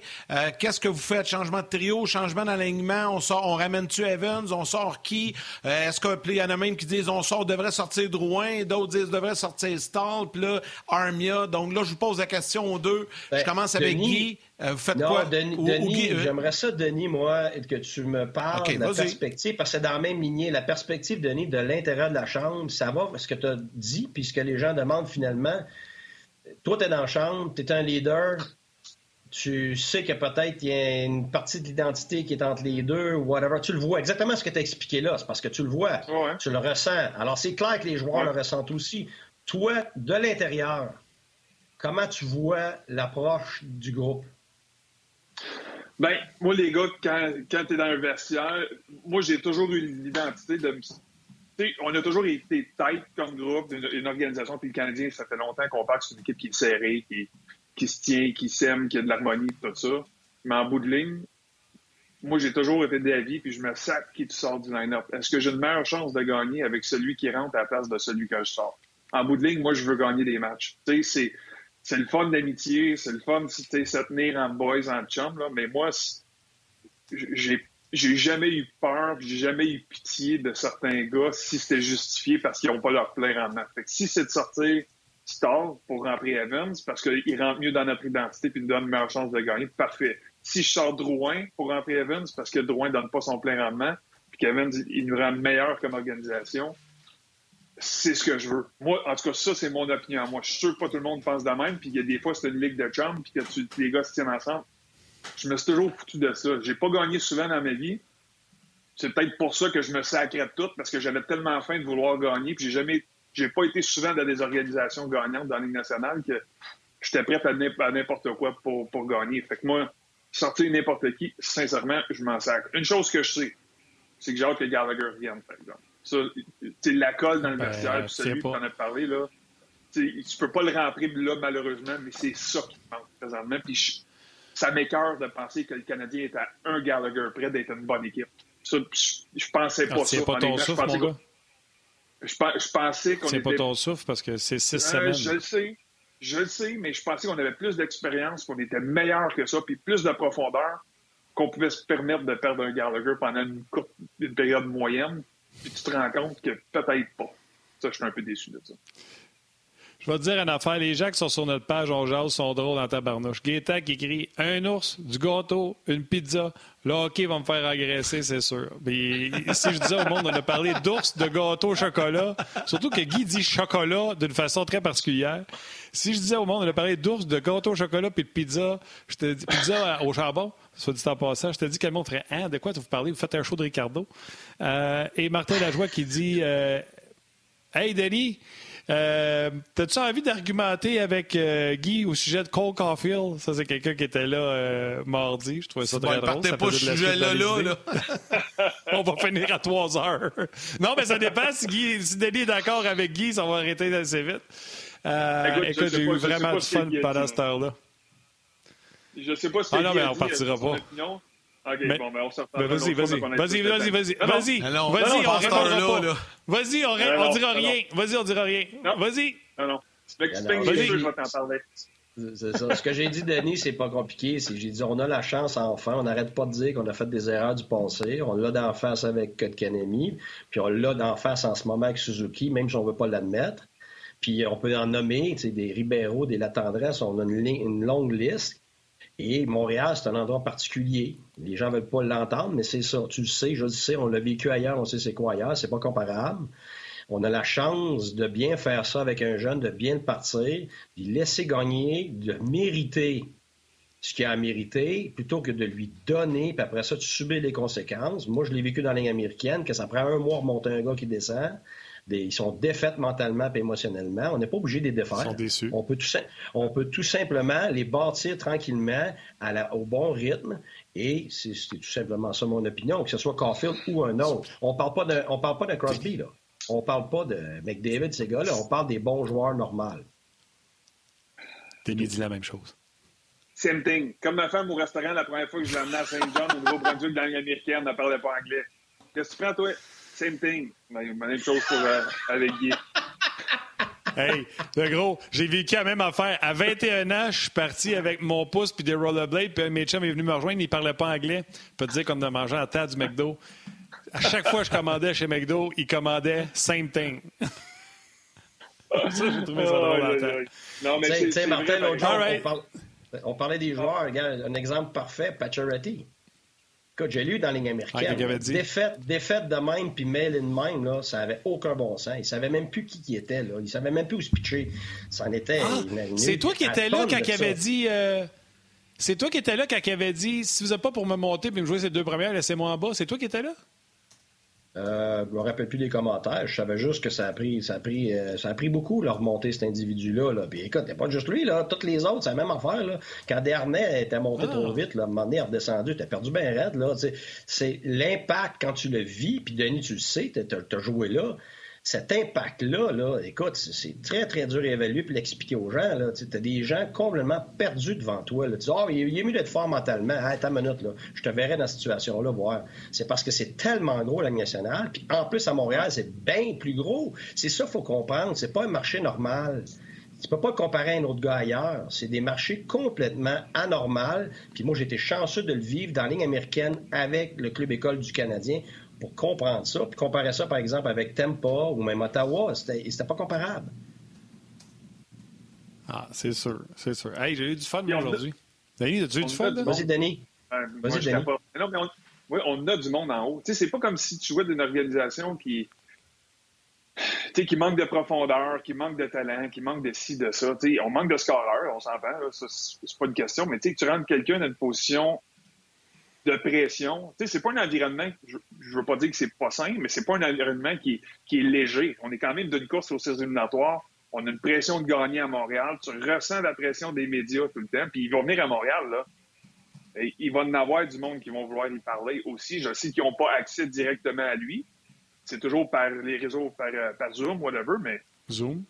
Qu'est-ce que vous faites? Changement de trio, changement d'alignement, on sort, on ramène-tu Evans, on sort qui? Est-ce qu'il y en a même qui disent on sort, devrait sortir Drouin, d'autres disent devrait sortir puis là, Armia. Donc là, je vous pose la question aux deux. je ben, commence avec Guy. Euh, vous faites quoi? Denis, euh? j'aimerais ça, Denis, moi, que tu me parles de la perspective, parce que c'est dans la même lignée, la perspective, Denis, de l'intérieur de la Chambre, savoir ce que tu as dit, puis ce que les gens demandent finalement. Toi, tu es dans la Chambre, tu es un leader, tu sais que peut-être il y a une partie de l'identité qui est entre les deux, ou whatever. Tu le vois. Exactement ce que tu as expliqué là, c'est parce que tu le vois. Tu le ressens. Alors, c'est clair que les joueurs le ressentent aussi. Toi, de l'intérieur, comment tu vois l'approche du groupe? Ben, moi, les gars, quand, quand tu es dans un vestiaire, moi, j'ai toujours eu l'identité de on a toujours été tête comme groupe, une, organisation, puis le Canadien, ça fait longtemps qu'on parle que c'est une équipe qui est serrée, qui, qui se tient, qui s'aime, qui a de l'harmonie, tout ça. Mais en bout de ligne, moi, j'ai toujours été d'avis, puis je me sac qui tu sors du line-up. Est-ce que j'ai une meilleure chance de gagner avec celui qui rentre à la place de celui que je sors? en bout de ligne, moi, je veux gagner des matchs. Tu sais, c'est le fun d'amitié, c'est le fun de se tenir en boys, en chum, là, mais moi, j'ai jamais eu peur, j'ai jamais eu pitié de certains gars si c'était justifié parce qu'ils n'ont pas leur rendement. Fait que si c'est de sortir star pour rentrer Evans parce qu'il rentre mieux dans notre identité puis nous donne une meilleure chance de gagner, parfait. Si je sors Drouin pour rentrer Evans parce que Drouin donne pas son plein rendement, puis qu'Evans, il nous rend meilleur comme organisation, c'est ce que je veux. Moi, en tout cas, ça, c'est mon opinion. Moi, je suis sûr que pas tout le monde pense de même, puis il y a des fois, c'est une ligue de chums, puis que les gars se tiennent ensemble. Je me suis toujours foutu de ça. J'ai pas gagné souvent dans ma vie. C'est peut-être pour ça que je me sacrais tout, parce que j'avais tellement faim de vouloir gagner, puis j'ai jamais, j'ai pas été souvent dans des organisations gagnantes dans la Ligue nationale que j'étais prêt à n'importe quoi pour, pour gagner. Fait que moi, sortir n'importe qui, sincèrement, je m'en sacre. Une chose que je sais, c'est que j'ai hâte que Gallagher vienne, par exemple. Ça, la colle dans le ben, vestiaire, celui qu'on a parlé, là, tu peux pas le rentrer là, malheureusement, mais c'est ça qui manque présentement. Puis ça m'écœure de penser que le Canadien est à un Gallagher près d'être une bonne équipe. Ça, je, pensais pas ah, ça. Pas ton souffle, mon gars? Je, pensais qu'on C'est pas ton souffle parce que c'est six euh, semaines. Je le sais. Je le sais, mais je pensais qu'on avait plus d'expérience, qu'on était meilleur que ça, puis plus de profondeur, qu'on pouvait se permettre de perdre un Gallagher pendant une, courte, une période moyenne, puis tu te rends compte que peut-être pas. Ça, je suis un peu déçu de ça. Je vais te dire une affaire. Les gens qui sont sur notre page, on jase, sont drôles dans ta barnouche. Gaétan qui écrit un ours, du gâteau, une pizza. Le hockey va me faire agresser, c'est sûr. Si je disais au monde, on a parlé d'ours, de gâteau, chocolat. Surtout que Guy dit chocolat d'une façon très particulière. Si je disais au monde, on a parlé d'ours, de gâteau au chocolat puis de pizza, je te dis pizza au charbon, soit dit en passant, je te dis quel monde ferait hein, de quoi vous parlez? Vous faites un show de Ricardo. Euh, et Martin Lajoie qui dit euh, Hey Denis, euh, T'as-tu envie d'argumenter avec euh, Guy au sujet de Cole Caulfield? Ça, c'est quelqu'un qui était là euh, mardi. Je trouvais ça très drôle. Ça pas ce sujet-là, là. là. [LAUGHS] On va finir à 3 heures. non, mais ça dépend. Si, Guy, si Denis est d'accord avec Guy, ça va arrêter assez vite. Euh, écoute, j'ai eu vraiment du fun pendant cette heure-là. Je sais pas si Ah non, mais on partira pas. OK, mais, bon, ben on se reparle. Vas-y, vas-y. Vas-y, vas-y, vas-y. Vas-y, vas-y, on répondra pas. Vas-y, on, on dira rien. Vas-y, on dira rien. Vas-y. Non, non. Vas-y. Je vais t'en parler. C'est ça. Ce que j'ai dit, Denis, c'est pas compliqué. J'ai dit, on a la chance enfin. On n'arrête pas de dire qu'on a fait des erreurs du passé. On l'a d'en face avec Kotkaniemi. Puis on l'a d'en face en ce moment avec Suzuki, même si on ne veut pas l'admettre. Puis on peut en nommer des Ribeiro, des Latendresse. On a une, une longue liste. Et Montréal, c'est un endroit particulier. Les gens ne veulent pas l'entendre, mais c'est ça. Tu le sais, je le sais, on l'a vécu ailleurs, on sait c'est quoi ailleurs, c'est pas comparable. On a la chance de bien faire ça avec un jeune, de bien le partir, de laisser gagner, de mériter ce qu'il a à mériter, plutôt que de lui donner, puis après ça, tu subis les conséquences. Moi, je l'ai vécu dans la ligne américaine, que ça prend un mois remonter un gars qui descend ils sont défaits mentalement et émotionnellement. On n'est pas obligé de les défaire. Ils sont déçus. On peut tout, on peut tout simplement les bâtir tranquillement à la, au bon rythme. Et c'est tout simplement ça mon opinion, que ce soit Caulfield ou un autre. On parle pas de, on parle pas de Crosby, là. On parle pas de McDavid, ces gars-là. On parle des bons joueurs normaux. Denis dit la même chose. Same thing. Comme ma femme au restaurant la première fois que je l'ai amenée à Saint-John, au Nouveau-Brunswick, dans l'année américaine, elle ne parlait pas anglais. Qu'est-ce que tu prends, toi? Same thing. Même chose pour, euh, avec Guy. Hey, le gros, j'ai vécu la même affaire. À 21 ans, je suis parti avec mon pouce puis des rollerblades, puis un mes chums est venu me rejoindre, il parlait pas anglais. Je peux te dire qu'on a mangé à table du McDo. À chaque fois que je commandais chez McDo, il commandait same thing. [LAUGHS] ça, j'ai trouvé ça drôle à Non, mais tu sais, Martin, l'autre jour, on, parlait des joueurs. Regarde, un exemple parfait, Pacioretty. Écoute, j'ai lu dans la ligne américaine. Ah, défaite, défaite de même puis mail in même, là, ça avait aucun bon sens. Il savait même plus qui qui était. Là. Il savait même plus où se pitcher. Ça en était. Ah, c'est toi qui étais là quand il avait dit. Euh, c'est toi qui étais là quand il avait dit si vous n'êtes pas pour me monter puis me jouer ces deux premières, laissez-moi en bas. C'est toi qui étais là? Euh, je me rappelle plus des commentaires. Je savais juste que ça a pris, ça a pris, euh, ça a pris beaucoup leur remonter cet individu-là. Là. Puis écoute, pas juste lui, là. Toutes les autres, c'est la même affaire. Là. Quand Dernay était monté ah. trop vite, là, à un moment donné, il est redescendu, t'as perdu bien raide. Là. C'est l'impact quand tu le vis, puis Denis, tu le sais, t'as as joué là cet impact-là, là, écoute, c'est très, très dur à évaluer puis l'expliquer aux gens. Tu as des gens complètement perdus devant toi. Là. Tu dis, oh, il est mieux d'être fort mentalement. Attends une minute, je te verrai dans cette situation-là voir. C'est parce que c'est tellement gros, la nationale. Puis en plus, à Montréal, c'est bien plus gros. C'est ça qu'il faut comprendre. C'est pas un marché normal. Tu peux pas comparer à un autre gars ailleurs. C'est des marchés complètement anormaux. Puis moi, j'étais chanceux de le vivre dans la ligne américaine avec le club école du Canadien pour comprendre ça, puis comparer ça, par exemple, avec Tampa ou même Ottawa, c'était pas comparable. Ah, c'est sûr, c'est sûr. Hey, j'ai eu du fun aujourd'hui. Denis, as-tu eu du fun? Vas-y, Denis. Vas-y, Denis. Non, mais on... Oui, on a du monde en haut. Tu sais, c'est pas comme si tu jouais d'une organisation qui, tu sais, qui manque de profondeur, qui manque de talent, qui manque de ci, de ça. Tu sais, on manque de scoreurs, on s'entend, c'est pas une question, mais tu sais, que tu rentres quelqu'un dans une position de pression. Tu sais, c'est pas un environnement, je, je veux pas dire que c'est pas sain, mais c'est pas un environnement qui, qui est léger. On est quand même d'une course aux séries éliminatoires. On a une pression de gagner à Montréal. Tu ressens la pression des médias tout le temps. Puis ils vont venir à Montréal, là. Et il va en avoir du monde qui vont vouloir y parler aussi. Je sais qu'ils n'ont pas accès directement à lui. C'est toujours par les réseaux, par, euh, par Zoom, whatever, mais. Zoom.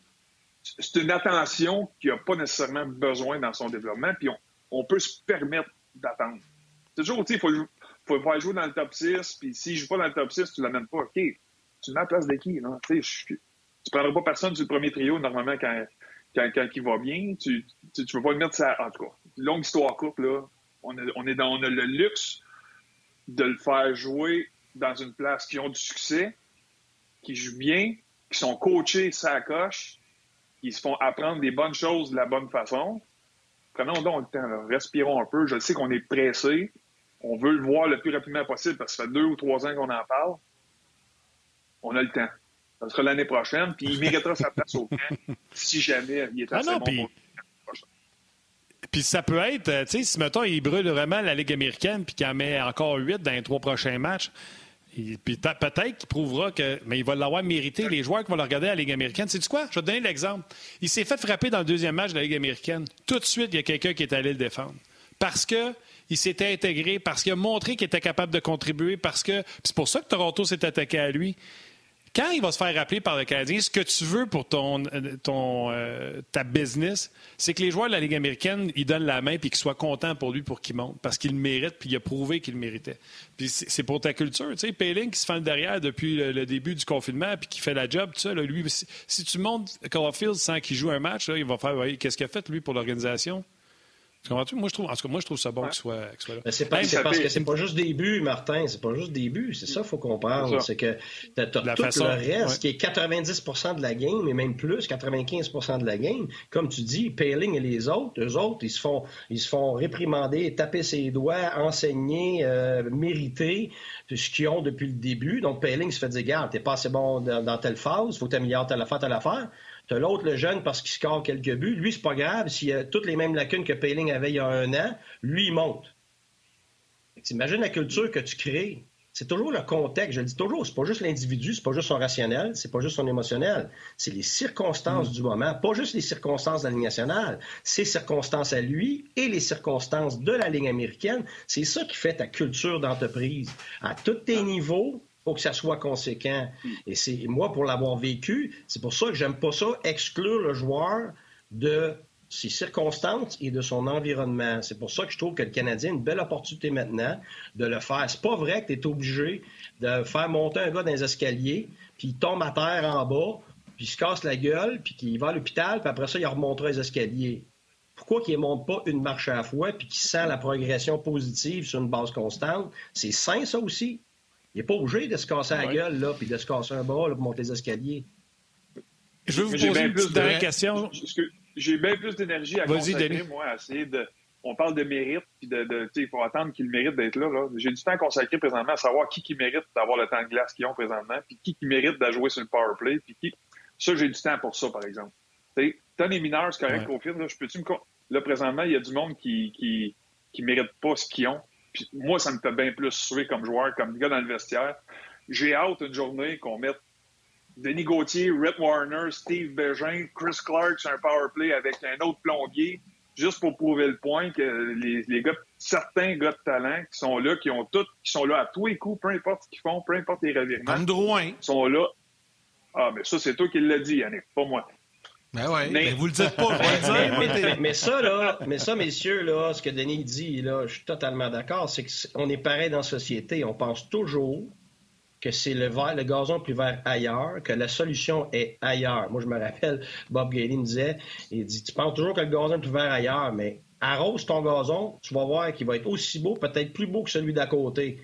C'est une attention qu'il n'a pas nécessairement besoin dans son développement, puis on, on peut se permettre d'attendre. C'est toujours, tu sais, il faut, faut, faut jouer dans le top 6, puis s'il ne joue pas dans le top 6, tu ne l'amènes pas. OK, tu mets à la place de qui? Tu tu prendras pas personne le premier trio, normalement, quand, quand, quand il va bien. Tu ne peux pas le mettre ça. En tout cas, longue histoire courte, là. On a, on est dans, on a le luxe de le faire jouer dans une place qui ont du succès, qui jouent bien, qui sont coachés sa coche, qui se font apprendre des bonnes choses de la bonne façon. Prenons donc le temps, respirons un peu. Je sais qu'on est pressé. On veut le voir le plus rapidement possible parce que ça fait deux ou trois ans qu'on en parle. On a le temps. Ça sera l'année prochaine, puis il méritera sa place au camp [LAUGHS] si jamais il est assez ah non, bon puis... Puis ça peut être, euh, tu sais, si mettons, il brûle vraiment la Ligue américaine puis qu'il en met encore huit dans les trois prochains matchs, puis peut-être qu'il prouvera que. Mais il va l'avoir mérité, les joueurs qui vont le regarder à la Ligue américaine. C'est tu quoi? Je vais te donner l'exemple. Il s'est fait frapper dans le deuxième match de la Ligue américaine. Tout de suite, il y a quelqu'un qui est allé le défendre. Parce que il s'était intégré, parce qu'il a montré qu'il était capable de contribuer, parce que. C'est pour ça que Toronto s'est attaqué à lui quand il va se faire rappeler par le Canadien, ce que tu veux pour ton, ton euh, ta business, c'est que les joueurs de la Ligue américaine, ils donnent la main puis qu'ils soient contents pour lui pour qu'il monte, parce qu'il le mérite puis il a prouvé qu'il le méritait. Puis c'est pour ta culture, tu sais, Payling qui se fait derrière depuis le, début du confinement puis qui fait la job, tout ça, lui, si, tu montes Caulfield sans qu'il joue un match, il va faire, qu'est-ce qu'il a fait lui pour l'organisation? Moi, je trouve, en tout cas, moi, je trouve ça bon qu'il soit, là. C'est parce que c'est pas juste des buts, Martin. C'est pas juste des buts. C'est ça qu'il faut comprendre. C'est que tu as, tout le reste qui est 90% de la game, et même plus, 95% de la game. Comme tu dis, Payling et les autres, eux autres, ils se font, ils se font réprimander, taper ses doigts, enseigner, euh, mériter ce qu'ils ont depuis le début. Donc, Payling se fait dire, regarde, t'es pas assez bon dans, telle phase, faut t'améliorer telle affaire, telle affaire. T'as l'autre, le jeune, parce qu'il score quelques buts. Lui, c'est pas grave. S'il a toutes les mêmes lacunes que Payling avait il y a un an, lui, il monte. Imagine la culture que tu crées. C'est toujours le contexte. Je le dis toujours, c'est pas juste l'individu, c'est pas juste son rationnel, c'est pas juste son émotionnel. C'est les circonstances mm. du moment, pas juste les circonstances de la Ligue nationale, ses circonstances à lui et les circonstances de la Ligue américaine. C'est ça qui fait ta culture d'entreprise. À tous tes niveaux, faut que ça soit conséquent. Et c'est moi, pour l'avoir vécu, c'est pour ça que j'aime pas ça, exclure le joueur de ses circonstances et de son environnement. C'est pour ça que je trouve que le Canadien a une belle opportunité maintenant de le faire. C'est pas vrai que tu es obligé de faire monter un gars dans les escaliers, puis il tombe à terre en bas, puis il se casse la gueule, puis qu'il va à l'hôpital, puis après ça, il remontera les escaliers. Pourquoi qu'il ne monte pas une marche à la fois, puis qu'il sent la progression positive sur une base constante? C'est sain, ça aussi. Il n'est pas obligé de se casser la gueule, là, puis de se casser un bras, pour monter les escaliers. Je veux vous poser une petite dernière question. J'ai bien plus d'énergie à consacrer, moi, à essayer de... On parle de mérite, puis de, de il faut attendre qu'il mérite d'être là. là. J'ai du temps à consacrer présentement à savoir qui qui mérite d'avoir le temps de glace qu'ils ont présentement, puis qui qui mérite de jouer sur le power play, puis qui... Ça, j'ai du temps pour ça, par exemple. T'as les mineurs, c'est correct, au film, là, je peux-tu me... Là, présentement, il y a du monde qui, qui, qui mérite pas ce qu'ils ont moi, ça me fait bien plus suer comme joueur, comme gars dans le vestiaire. J'ai hâte une journée qu'on mette Denis Gauthier, Rhett Warner, Steve Bégin, Chris Clark sur un power play avec un autre plombier, juste pour prouver le point que les, gars, certains gars de talent qui sont là, qui ont tout, qui sont là à tous les coups, peu importe ce qu'ils font, peu importe les revirements. Comme Drouin. sont là. Ah, mais ça, c'est toi qui l'as dit, Yannick, pas moi. Ben ouais, mais, vous le dites pas, [LAUGHS] mais, ça, là, mais ça, messieurs, là, ce que Denis dit, là, je suis totalement d'accord, c'est qu'on est pareil dans la société. On pense toujours que c'est le vert, le gazon plus vert ailleurs, que la solution est ailleurs. Moi, je me rappelle, Bob Gailey me disait, il dit, tu penses toujours que le gazon est plus vert ailleurs, mais arrose ton gazon, tu vas voir qu'il va être aussi beau, peut-être plus beau que celui d'à côté.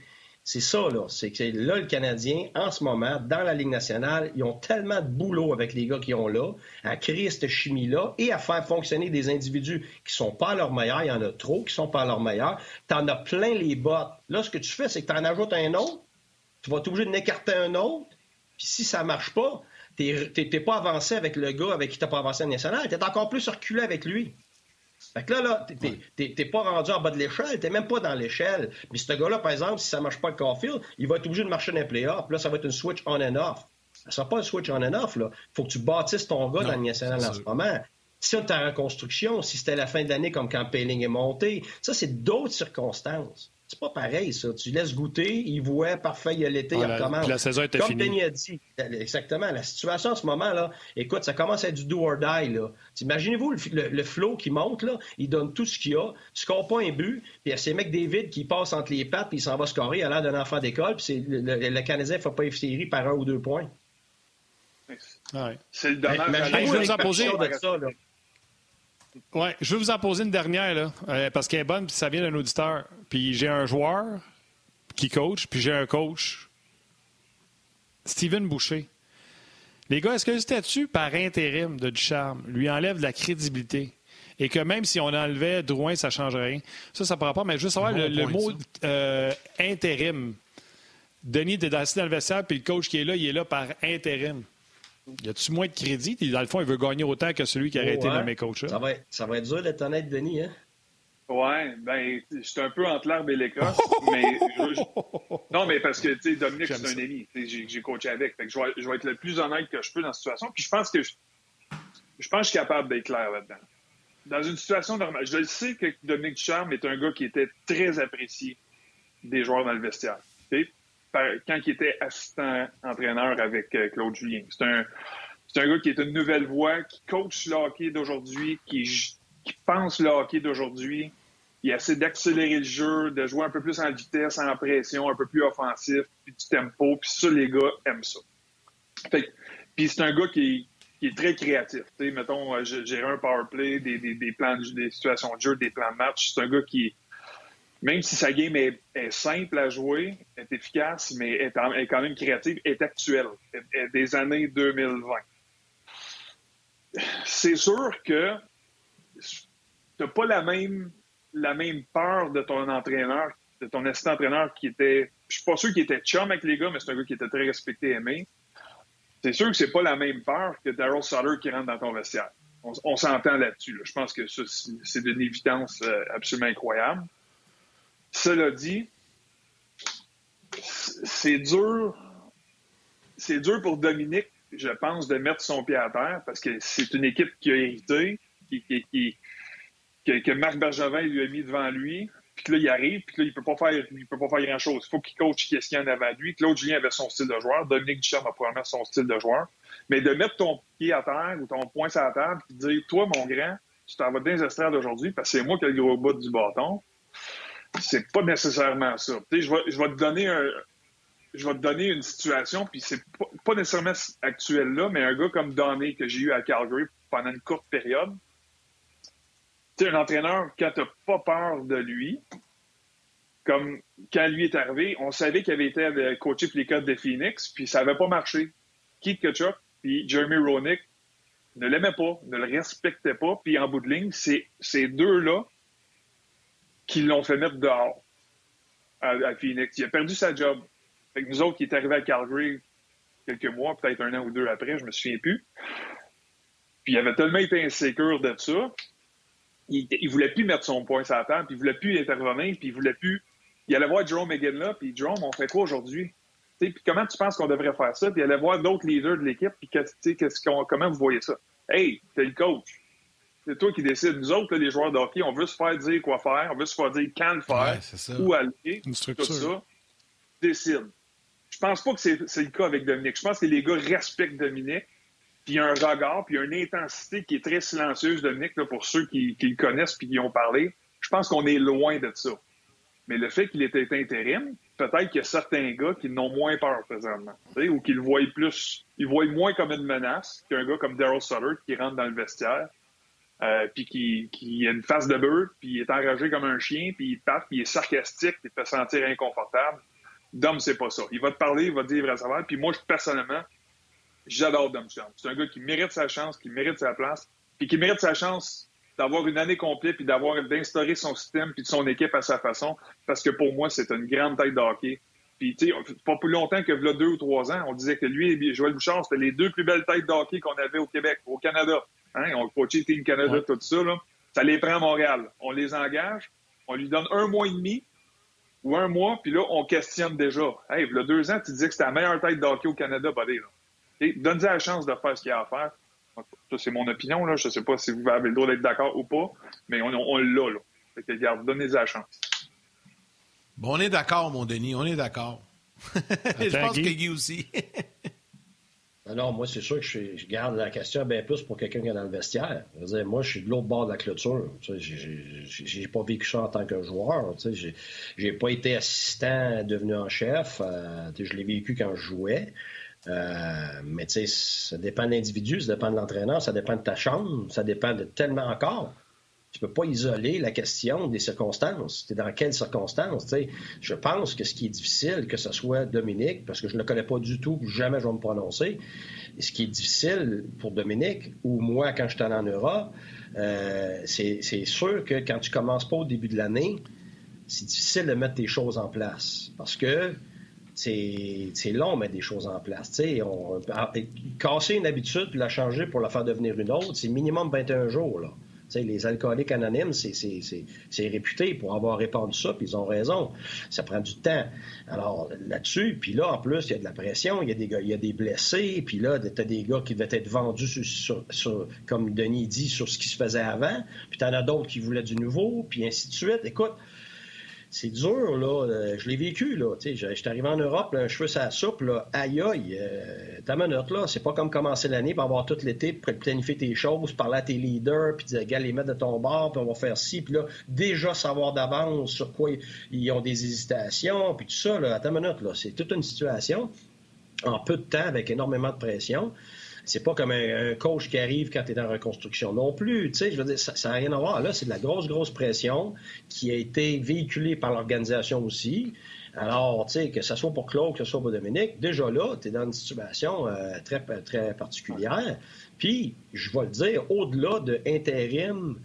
C'est ça, là. C'est que là, le Canadien, en ce moment, dans la Ligue nationale, ils ont tellement de boulot avec les gars qui ont là, à créer cette chimie-là et à faire fonctionner des individus qui sont pas à leur meilleur. Il y en a trop qui sont pas à leur meilleur. Tu en as plein les bottes. Là, ce que tu fais, c'est que tu en ajoutes un autre. Tu vas t'obliger de n'écarter un autre. Puis si ça marche pas, tu n'es pas avancé avec le gars avec qui tu pas avancé en national. Tu es encore plus reculé avec lui. Fait que là, là, t'es pas rendu en bas de l'échelle, t'es même pas dans l'échelle. Mais ce gars-là, par exemple, si ça marche pas avec Caulfield, il va être obligé de marcher dans les playoffs. Là, ça va être une switch on and off. Ça sera pas un switch on and off, là. Faut que tu bâtisses ton gars dans le national en ce moment. Si on en reconstruction, si c'était la fin de l'année comme quand Payling est monté, ça, c'est d'autres circonstances. C'est pas pareil, ça. Tu laisses goûter, il voit, parfait, il y a l'été, il recommence. La saison était Comme finie. Denis a dit, exactement. La situation en ce moment, là, écoute, ça commence à être du do or die, là. Imaginez-vous le, le, flow qui monte, là, il donne tout ce qu'il a, tu scores pas un but, puis il y a ces mecs David qui passent entre les pattes, puis il s'en va scorer, a l'air d'un enfant d'école, puis le, le, le, Canadien ne fait pas une série par un ou deux points. Ouais. C'est le dommage. Hey, je vais vous en poser. De ça, là. Ouais, je vais vous en poser une dernière, là, euh, parce qu'elle est bonne, puis ça vient d'un auditeur. Puis j'ai un joueur qui coach, puis j'ai un coach, Steven Boucher. Les gars, est-ce que le statut par intérim de Ducharme? Lui enlève de la crédibilité? Et que même si on enlevait Drouin, ça ne change rien. Ça, ça ne prend pas, mais juste savoir Bon le, mot euh, intérim. Denis dans le vestiaire, puis le coach qui est là, il est là par intérim. Y a-tu moins de crédit? Dans le fond, il veut gagner autant que celui qui a été Ouais. nommé coach. Ça va, être, ça va être dur d'être honnête, Denis. Hein? Ouais, ben, je suis un peu entre l'herbe et l'écorce, mais je- je- non, mais parce que tu sais, Dominique, c'est un ami, j'ai coaché avec, fait que je vais, je vais être le plus honnête que je peux dans la situation. Puis je pense que je, je pense que je suis capable d'être clair là-dedans. Dans une situation normale, je le sais que Dominique Ducharme est un gars qui était très apprécié des joueurs dans le vestiaire. Quand il était assistant entraîneur avec euh, Claude Julien, c'est un un gars qui est une nouvelle voix, qui coach le hockey d'aujourd'hui, qui, pense le hockey d'aujourd'hui. Il essaie d'accélérer le jeu, de jouer un peu plus en vitesse, en pression, un peu plus offensif, puis du tempo. Puis ça, les gars aiment ça. Fait puis c'est un gars qui est, très créatif. Tu sais, mettons, euh, gérer un power play, des plans de- des situations de jeu, des plans de match. C'est un gars qui, même si sa game est, simple à jouer, est efficace, mais est, quand même créative, est actuelle, des années 2020 c'est sûr que t'as pas la même, la même peur de ton entraîneur, de ton assistant entraîneur qui était. Je suis pas sûr qu'il était chum avec les gars, mais c'est un gars qui était très respecté et aimé. C'est sûr que c'est pas la même peur que Daryl Sutter qui rentre dans ton vestiaire. On, s'entend là-dessus. là. Je pense que ça, c'est c'est d'une évidence euh, absolument incroyable. Cela dit, c'est dur. C'est dur pour Dominique, je pense, de mettre son pied à terre parce que c'est une équipe qui a hérité, qui, qui- qui- que, Marc Bergevin lui a mis devant lui, puis que là, il arrive, puis que là, il peut pas faire, peut pas faire grand-chose. Il faut qu'il coach qu'est-ce qu'il y en avait à lui. Claude Julien avait son style de joueur. Dominique Ducharme a probablement son style de joueur. Mais de mettre ton pied à terre ou ton poing sur la table, puis de dire, toi, mon grand, tu t'en vas dans les aujourd'hui parce que c'est moi qui ai le gros bout du bâton. C'est pas nécessairement ça. Je vais, je vais te donner un, je vais te donner une situation, puis c'est pas, pas nécessairement actuel là, mais un gars comme Donné que j'ai eu à Calgary pendant une courte période. Tu un entraîneur, quand t'as pas peur de lui, comme quand lui est arrivé, on savait qu'il avait été coaché pour les codes de Phoenix, puis ça avait pas marché. Keith Kachuk puis Jeremy Roenick ne l'aimaient pas, ne le respectaient pas, puis en bout de ligne, ces deux-là qui l'ont fait mettre dehors à, Phoenix. Il a perdu sa job. Fait que nous autres qui est arrivés à Calgary quelques mois, peut-être un an ou deux après, je me souviens plus. Puis il avait tellement été insécure de ça, il, il voulait plus mettre son point sur la table, puis il voulait plus intervenir, puis il voulait plus. Il allait voir Jerome McGinn là, puis Jerome, on fait quoi aujourd'hui? Puis comment tu penses qu'on devrait faire ça? Puis il allait voir d'autres leaders de l'équipe, puis qu'est-ce qu'on- comment vous voyez ça? Hey, t'es le coach. C'est toi qui décides. Nous autres, là, les joueurs de hockey, on veut se faire dire quoi faire, on veut se faire dire quand le faire, Ouais, où aller, Une tout ça. Décide. Je pense pas que c'est le cas avec Dominique. Je pense que les gars respectent Dominique, puis il y a un regard, puis il y a une intensité qui est très silencieuse, Dominique, là, pour ceux qui, qui le connaissent puis qui y ont parlé. Je pense qu'on est loin de ça. Mais le fait qu'il était intérim, peut-être qu'il y a certains gars qui n'ont moins peur présentement, ou qui le voient plus, ils le voient moins comme une menace qu'un gars comme Daryl Sutter qui rentre dans le vestiaire, euh, puis qui, qui a une face de beurre, puis il est enragé comme un chien, puis il tape, puis il est sarcastique, puis il te fait sentir inconfortable. Dom, c'est pas ça. Il va te parler, il va te dire vrai savoir. Puis moi, personnellement, j'adore Dom. C'est un gars qui mérite sa chance, qui mérite sa place, puis qui mérite sa chance d'avoir une année complète, puis d'avoir d'instaurer son système, puis de son équipe à sa façon, parce que pour moi, c'est une grande tête de hockey. Puis, tu sais, pas plus longtemps que là, deux ou trois ans, on disait que lui et Joël Bouchard, c'était les deux plus belles têtes de hockey qu'on avait au Québec, au Canada. Hein? On coachait Team Canada, tout ça, là. Ça les prend à Montréal. On les engage, on lui donne un mois et demi ou un mois, puis là, on questionne déjà. Hey, il y a deux ans, tu disais que c'était la meilleure tête de hockey au Canada, buddy, là. Donne-lui la chance de faire ce qu'il a à faire. Ça, c'est mon opinion, là. Je sais pas si vous avez le droit d'être d'accord ou pas, mais on, on, l'a, là. Fait que, regarde, donnez la chance. Bon, on est d'accord, mon Denis, on est d'accord. [LAUGHS] je pense que Guy aussi. [LAUGHS] Alors, moi, c'est sûr que je, garde la question bien plus pour quelqu'un qui est dans le vestiaire. moi, je suis de l'autre bord de la clôture. J'ai pas vécu ça en tant que joueur. J'ai pas été assistant devenu en chef. Euh, je l'ai vécu quand je jouais. Euh, mais tu sais, ça dépend de l'individu, ça dépend de l'entraîneur, ça dépend de ta chambre, ça dépend de tellement encore. Tu peux pas isoler la question des circonstances. Es dans quelles circonstances? Je pense que ce qui est difficile, que ce soit Dominique, parce que je ne le connais pas du tout, jamais je vais me prononcer, ce qui est difficile pour Dominique, ou moi quand je suis en Europe, euh, c'est sûr que quand tu commences pas au début de l'année, c'est difficile de mettre tes choses en place. Parce que c'est long mettre des choses en place. On, casser une habitude puis la changer pour la faire devenir une autre, c'est minimum 21 jours. Là. Les alcooliques anonymes, c'est réputé pour avoir répandu ça, puis ils ont raison. Ça prend du temps. Alors là-dessus, puis là, en plus, il y a de la pression, il y a des, y a des blessés, puis là, tu as des gars qui devaient être vendus, comme Denis dit, sur ce qui se faisait avant, puis tu en as d'autres qui voulaient du nouveau, puis ainsi de suite. Écoute, c'est dur, là. Euh, je l'ai vécu, là. Sais, j'étais arrivé en Europe, là, un cheveu sa soupe, là. Aïe, aïe. Euh, ta minute, là. C'est pas comme commencer l'année pour avoir tout l'été, pour planifier tes choses, parler à tes leaders, puis dire, gars, les mettre de ton bord, puis on va faire ci, puis là, déjà savoir d'avance sur quoi ils ont des hésitations, puis tout ça, là. Ta minute, là. C'est toute une situation en peu de temps, avec énormément de pression c'est pas comme un, coach qui arrive quand tu es en reconstruction non plus. Tu sais, je veux dire, ça n'a rien à voir. Là, c'est de la grosse, grosse pression qui a été véhiculée par l'organisation aussi. Alors, tu sais, que ce soit pour Claude, que ce soit pour Dominique, déjà là, tu es dans une situation euh, très, très particulière. Puis, je vais le dire, au-delà de intérim,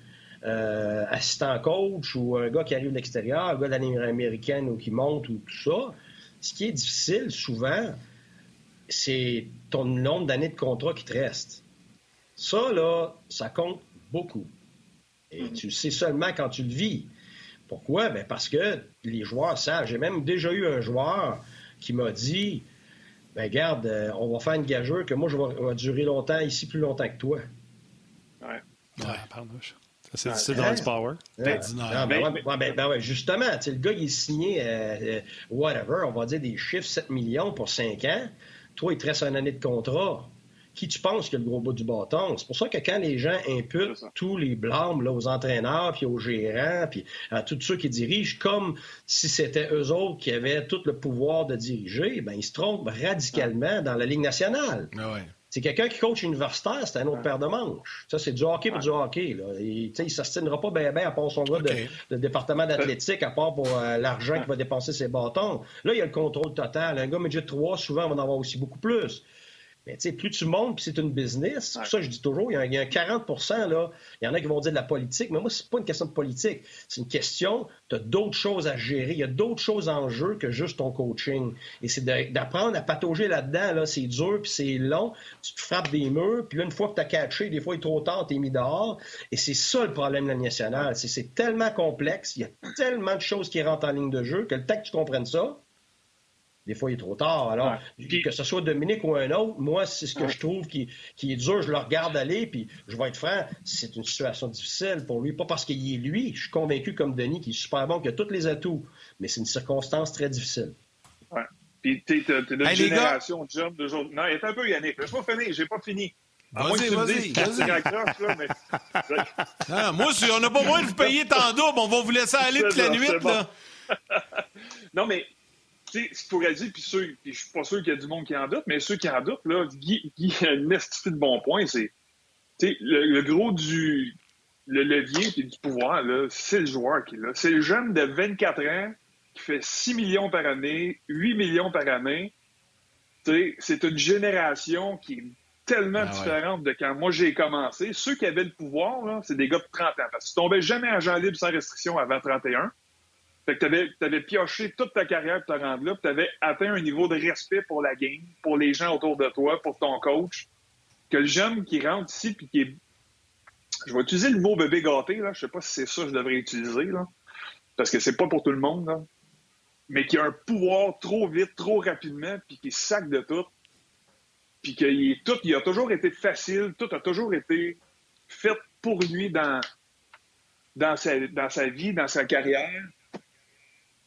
euh, assistant coach ou un gars qui arrive de l'extérieur, un gars de américaine ou qui monte ou tout ça, ce qui est difficile souvent, c'est ton nombre d'années de contrat qui te reste. Ça, là, ça compte beaucoup. Et mm-hmm. tu le sais seulement quand tu le vis. Pourquoi? Ben parce que les joueurs savent. J'ai même déjà eu un joueur qui m'a dit ben garde, euh, on va faire une gageure que moi, je vais, durer longtemps ici, plus longtemps que toi. Ouais. Ouais, pardon. C'est dans le power. Ben, ben, ben, ouais, justement, le gars, il est signé, euh, euh, whatever, on va dire des chiffres 7 millions pour 5 ans. Toi, il te reste une année de contrat. Qui tu penses qui a le gros bout du bâton? C'est pour ça que quand les gens imputent tous les blâmes là, aux entraîneurs, puis aux gérants, puis à tous ceux qui dirigent, comme si c'était eux autres qui avaient tout le pouvoir de diriger, ben ils se trompent radicalement dans la Ligue nationale. Ah ouais. C'est quelqu'un qui coach universitaire, c'est un autre paire de manches. Ça, c'est du hockey pour du hockey. Là. Il ne s'astinera pas bien, bien à part son gars de, département d'athlétique, à part pour euh, l'argent qu'il va dépenser ses bâtons. Là, il y a le contrôle total. Un gars midget 3, souvent, va en avoir aussi beaucoup plus. Mais tu sais, plus tu montes, puis c'est une business, c'est pour ça que je dis toujours, il y, a, un 40% là, il y en a qui vont dire de la politique, mais moi, c'est pas une question de politique. C'est une question, tu as d'autres choses à gérer. Il y a d'autres choses en jeu que juste ton coaching. Et c'est d'apprendre à patauger là-dedans, là, c'est dur, puis c'est long, tu te frappes des murs, puis là, une fois que tu as catché, des fois, il est trop tard, tu es mis dehors. Et c'est ça le problème de la nationale. C'est tellement complexe, il y a tellement de choses qui rentrent en ligne de jeu que le temps que tu comprennes ça, des fois, il est trop tard. Alors, que ce soit Dominique ou un autre, moi, c'est ce que je trouve qui, est dur. Je le regarde aller, puis je vais être franc, c'est une situation difficile pour lui. Pas parce qu'il est lui. Je suis convaincu, comme Denis, qu'il est super bon, qu'il a tous les atouts. Mais c'est une circonstance très difficile. Ouais. Puis, tu es de hey, génération de de jour. Non, il est un peu Yannick. Je n'ai pas fini. J'ai pas fini. Vas-y, vas-y. mais... ah, [LAUGHS] moi, on n'a pas besoin de vous payer tant double. On va vous laisser aller toute la nuit. Là. [LAUGHS] non, mais tu sais, ce pourrait dire, puis ceux, je suis pas sûr qu'il y a du monde qui en doute, mais ceux qui en doutent, là, Guy, Guy a une de bon point, c'est, tu sais, le, gros du, le levier et du pouvoir, là, c'est le joueur qui est là. C'est le jeune de 24 ans qui fait 6 millions par année, 8 millions par année. C'est une génération qui est tellement Ah ouais. différente de quand moi j'ai commencé. Ceux qui avaient le pouvoir, là, c'est des gars de 30 ans. Parce que tu tombais jamais agent libre sans restriction avant 31. Fait que t'avais, t'avais pioché toute ta carrière pour te rendre là, puis t'avais atteint un niveau de respect pour la game, pour les gens autour de toi, pour ton coach. Que le jeune qui rentre ici puis qui est je vais utiliser le mot bébé gâté, là. Je sais pas si c'est ça que je devrais utiliser, là. Parce que c'est pas pour tout le monde, là. Mais qui a un pouvoir trop vite, trop rapidement, puis qui sac de tout. Puis qu'il est tout, il a toujours été facile, tout a toujours été fait pour lui dans, dans, sa, dans sa vie, dans sa carrière.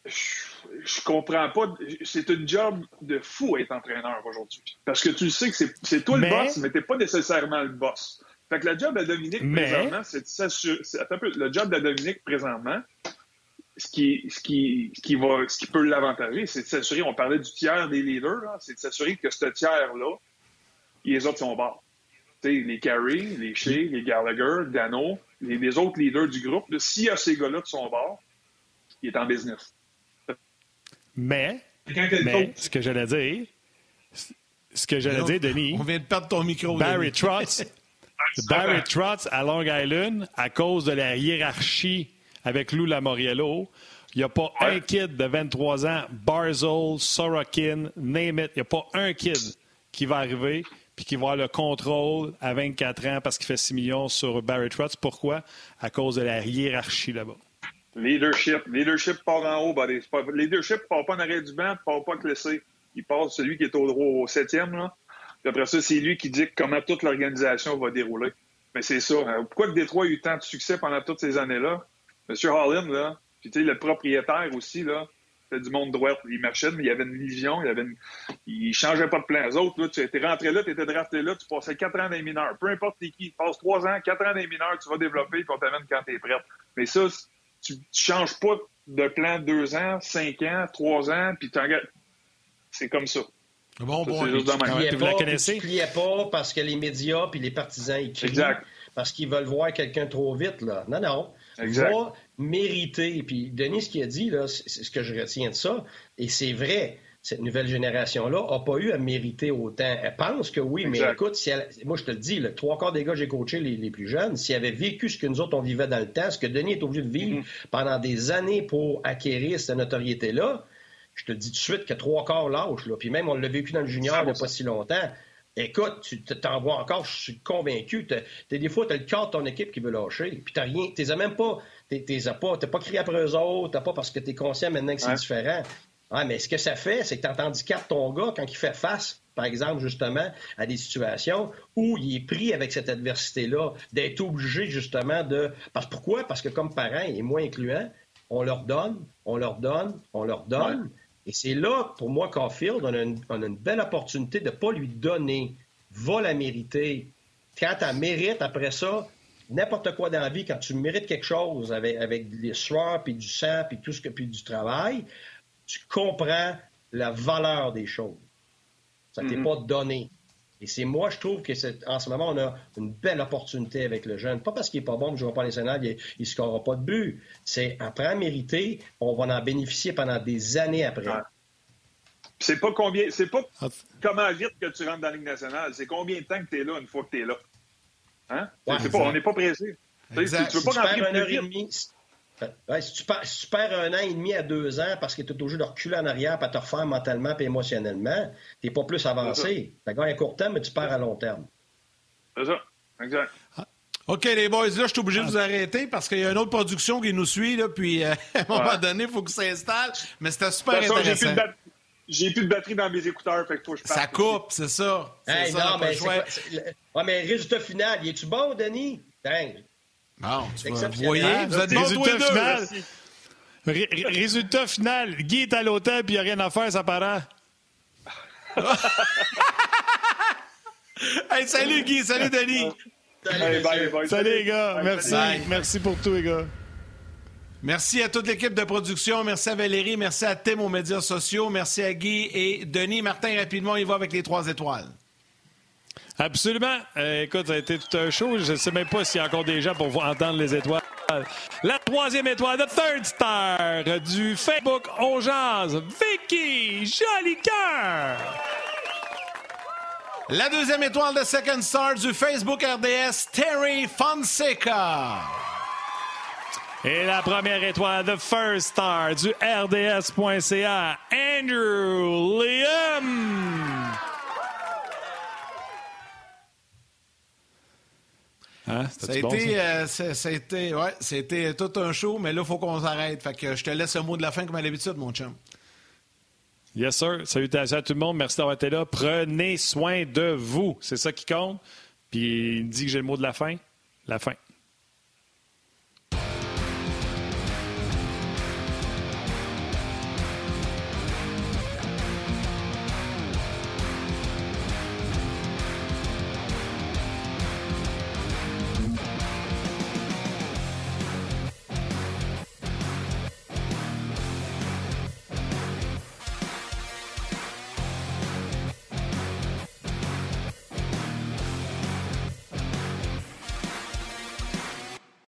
Je, comprends pas. C'est une job de fou être entraîneur aujourd'hui. Parce que tu sais que c'est toi Mais- le boss, mais t'es pas nécessairement le boss. Fait que le job de Dominique Mais- présentement, c'est de s'assurer. Le job de Dominique présentement, ce qui, ce qui, ce qui, va, ce qui peut l'avantager, c'est de s'assurer, on parlait du tiers des leaders, c'est de s'assurer que ce tiers-là, les autres sont bas. Les Carey, les Shea, les Gallagher, Dano, les, les autres leaders du groupe, s'il y a ces gars-là de son bord, il est en business. Mais, mais, ce que j'allais dire, ce que j'allais dire, Denis, On vient de perdre ton micro. Barry. Trotz, [LAUGHS] Barry Trotz à Long Island, à cause de la hiérarchie avec Lou Lamoriello, il n'y a pas Ouais. un kid de 23 ans, Barzell, Sorokin, name it, il n'y a pas un kid qui va arriver puis qui va avoir le contrôle à 24 ans parce qu'il fait 6 millions sur Barry Trotz. Pourquoi? À cause de la hiérarchie là-bas. Leadership. Leadership part en haut, buddy. Pas, leadership part pas en arrière du banc, part pas laisser. Il part celui qui est au, au septième, là. Puis après ça, c'est lui qui dit comment toute l'organisation va dérouler. Mais c'est ça. hein. Pourquoi que Détroit a eu tant de succès pendant toutes ces années-là? Monsieur Holland, là, puis tu sais, le propriétaire aussi, là, c'était du monde droit. Il marchait, mais il avait une vision, il avait une... il changeait pas de plan. Les autres, là, tu étais rentré là, tu étais drafté là, tu passais quatre ans les mineurs. Peu importe qui, passe trois ans, quatre ans les mineurs, tu vas développer, puis on t'amène quand t'es prêt. Mais ça, tu, tu changes pas de plan deux ans, cinq ans, trois ans, puis tu C'est comme ça. Bon, Ça, bon. c'est juste de Tu la pas, pliais pas parce que les médias puis les partisans ils crient. Exact. Parce qu'ils veulent voir quelqu'un trop vite, là. Non, non. Exact. Va mériter. Puis Denis, ce qu'il a dit, là, c'est ce que je retiens de ça. Et c'est vrai. Cette nouvelle génération-là n'a pas eu à mériter autant. Elle pense que oui, mais écoute, si elle- moi je te le dis, le trois quarts des gars que j'ai coachés, les, les plus jeunes, s'ils avaient vécu ce que nous autres on vivait dans le temps, ce que Denis est obligé de vivre Mm-hmm. pendant des années pour acquérir cette notoriété-là, je te dis tout de suite que trois quarts lâchent. Là. Puis même, on l'a vécu dans le junior il n'y a pas si longtemps. Écoute, tu t'en vois encore, je suis convaincu. Des fois, tu as le quart de ton équipe qui veut lâcher. Puis tu rien. Tu les as même pas. Tu pas, pas crié après eux autres. T'as pas parce que tu es conscient maintenant que c'est Ouais. différent. Ah, mais ce que ça fait, c'est que tu handicapes ton gars quand il fait face, par exemple, justement, à des situations où il est pris avec cette adversité-là, d'être obligé, justement, de. Parce pourquoi? Parce que comme parent, et moi incluant, on leur donne, on leur donne, on leur donne. Et c'est là, pour moi, Caulfield, on a une, on a une belle opportunité de ne pas lui donner. Va la mériter. Quand tu mérites, après ça, n'importe quoi dans la vie, quand tu mérites quelque chose avec, avec les sueurs, puis du sang, puis tout ce que, puis du travail, tu comprends la valeur des choses. Ça t'est Mhm. pas donné. Et c'est moi, je trouve que c'est, en ce moment, on a une belle opportunité avec le jeune. Pas parce qu'il est pas bon, que je ne joue pas en national, il ne scorera pas de but. C'est après à mériter, on va en bénéficier pendant des années après. C'est pas combien, c'est pas Ah, comment vite que tu rentres dans la Ligue nationale, c'est combien de temps que tu es là une fois que tu es là. Hein? Ouais, C'est pas, on n'est pas pressé. Tu. Tu veux Si pas tu rentrer un heure et demie, ouais, si, tu perds, si tu perds un an et demi à deux ans parce que tu es obligé de reculer en arrière pour te refaire mentalement et émotionnellement, tu n'es pas plus avancé. Tu gagnes à court terme, mais tu perds à long terme. C'est ça. Exact. OK, les boys, là, je suis obligé de vous arrêter parce qu'il y a une autre production qui nous suit, là, puis euh, [LAUGHS] à un moment Ouais. donné, il faut que ça s'installe. Mais c'était super façon, intéressant. j'ai plus de batterie dans mes écouteurs, fait que faut que je Ça coupe, c'est ça. C'est Hey, ça, non, mais quoi- ouais, résultat final, il est-tu bon, Denis? Dingue. Bon, tu vous voyez, vous êtes bons tous Résultat les deux. final. Merci. Ré- ré- résultat final, Guy est à l'hôtel puis il n'y a rien à faire, ça paraît. [LAUGHS] Hey, salut Guy, salut Denis. Salut, Hey, bye, messieurs. bye. Salut les gars, Bye, merci. Merci pour tout les gars. Merci à toute l'équipe de production. Merci à Valérie. Merci à Tim aux médias sociaux. Merci à Guy et Denis. Martin, rapidement, il va avec les trois étoiles. Absolument. Euh, écoute, ça a été tout un show. Je ne sais même pas s'il y a encore des gens pour vous entendre les étoiles. La troisième étoile, the third star du Facebook On Jazz, Vicky Jolicoeur. La deuxième étoile de Second Star du Facebook RDS, Terry Fonseca. Et la première étoile, the first star du RDS.ca, Andrew Liam. Hein? Ça a, été, euh, ça a été, ouais, c'était tout un show, mais là, il faut qu'on s'arrête. Fait que je te laisse le mot de la fin comme à l'habitude, mon chum. Yes, sir. Salutations à tout le monde. Merci d'avoir été là. Prenez soin de vous. C'est ça qui compte. Puis il dit que j'ai le mot de la fin. La fin.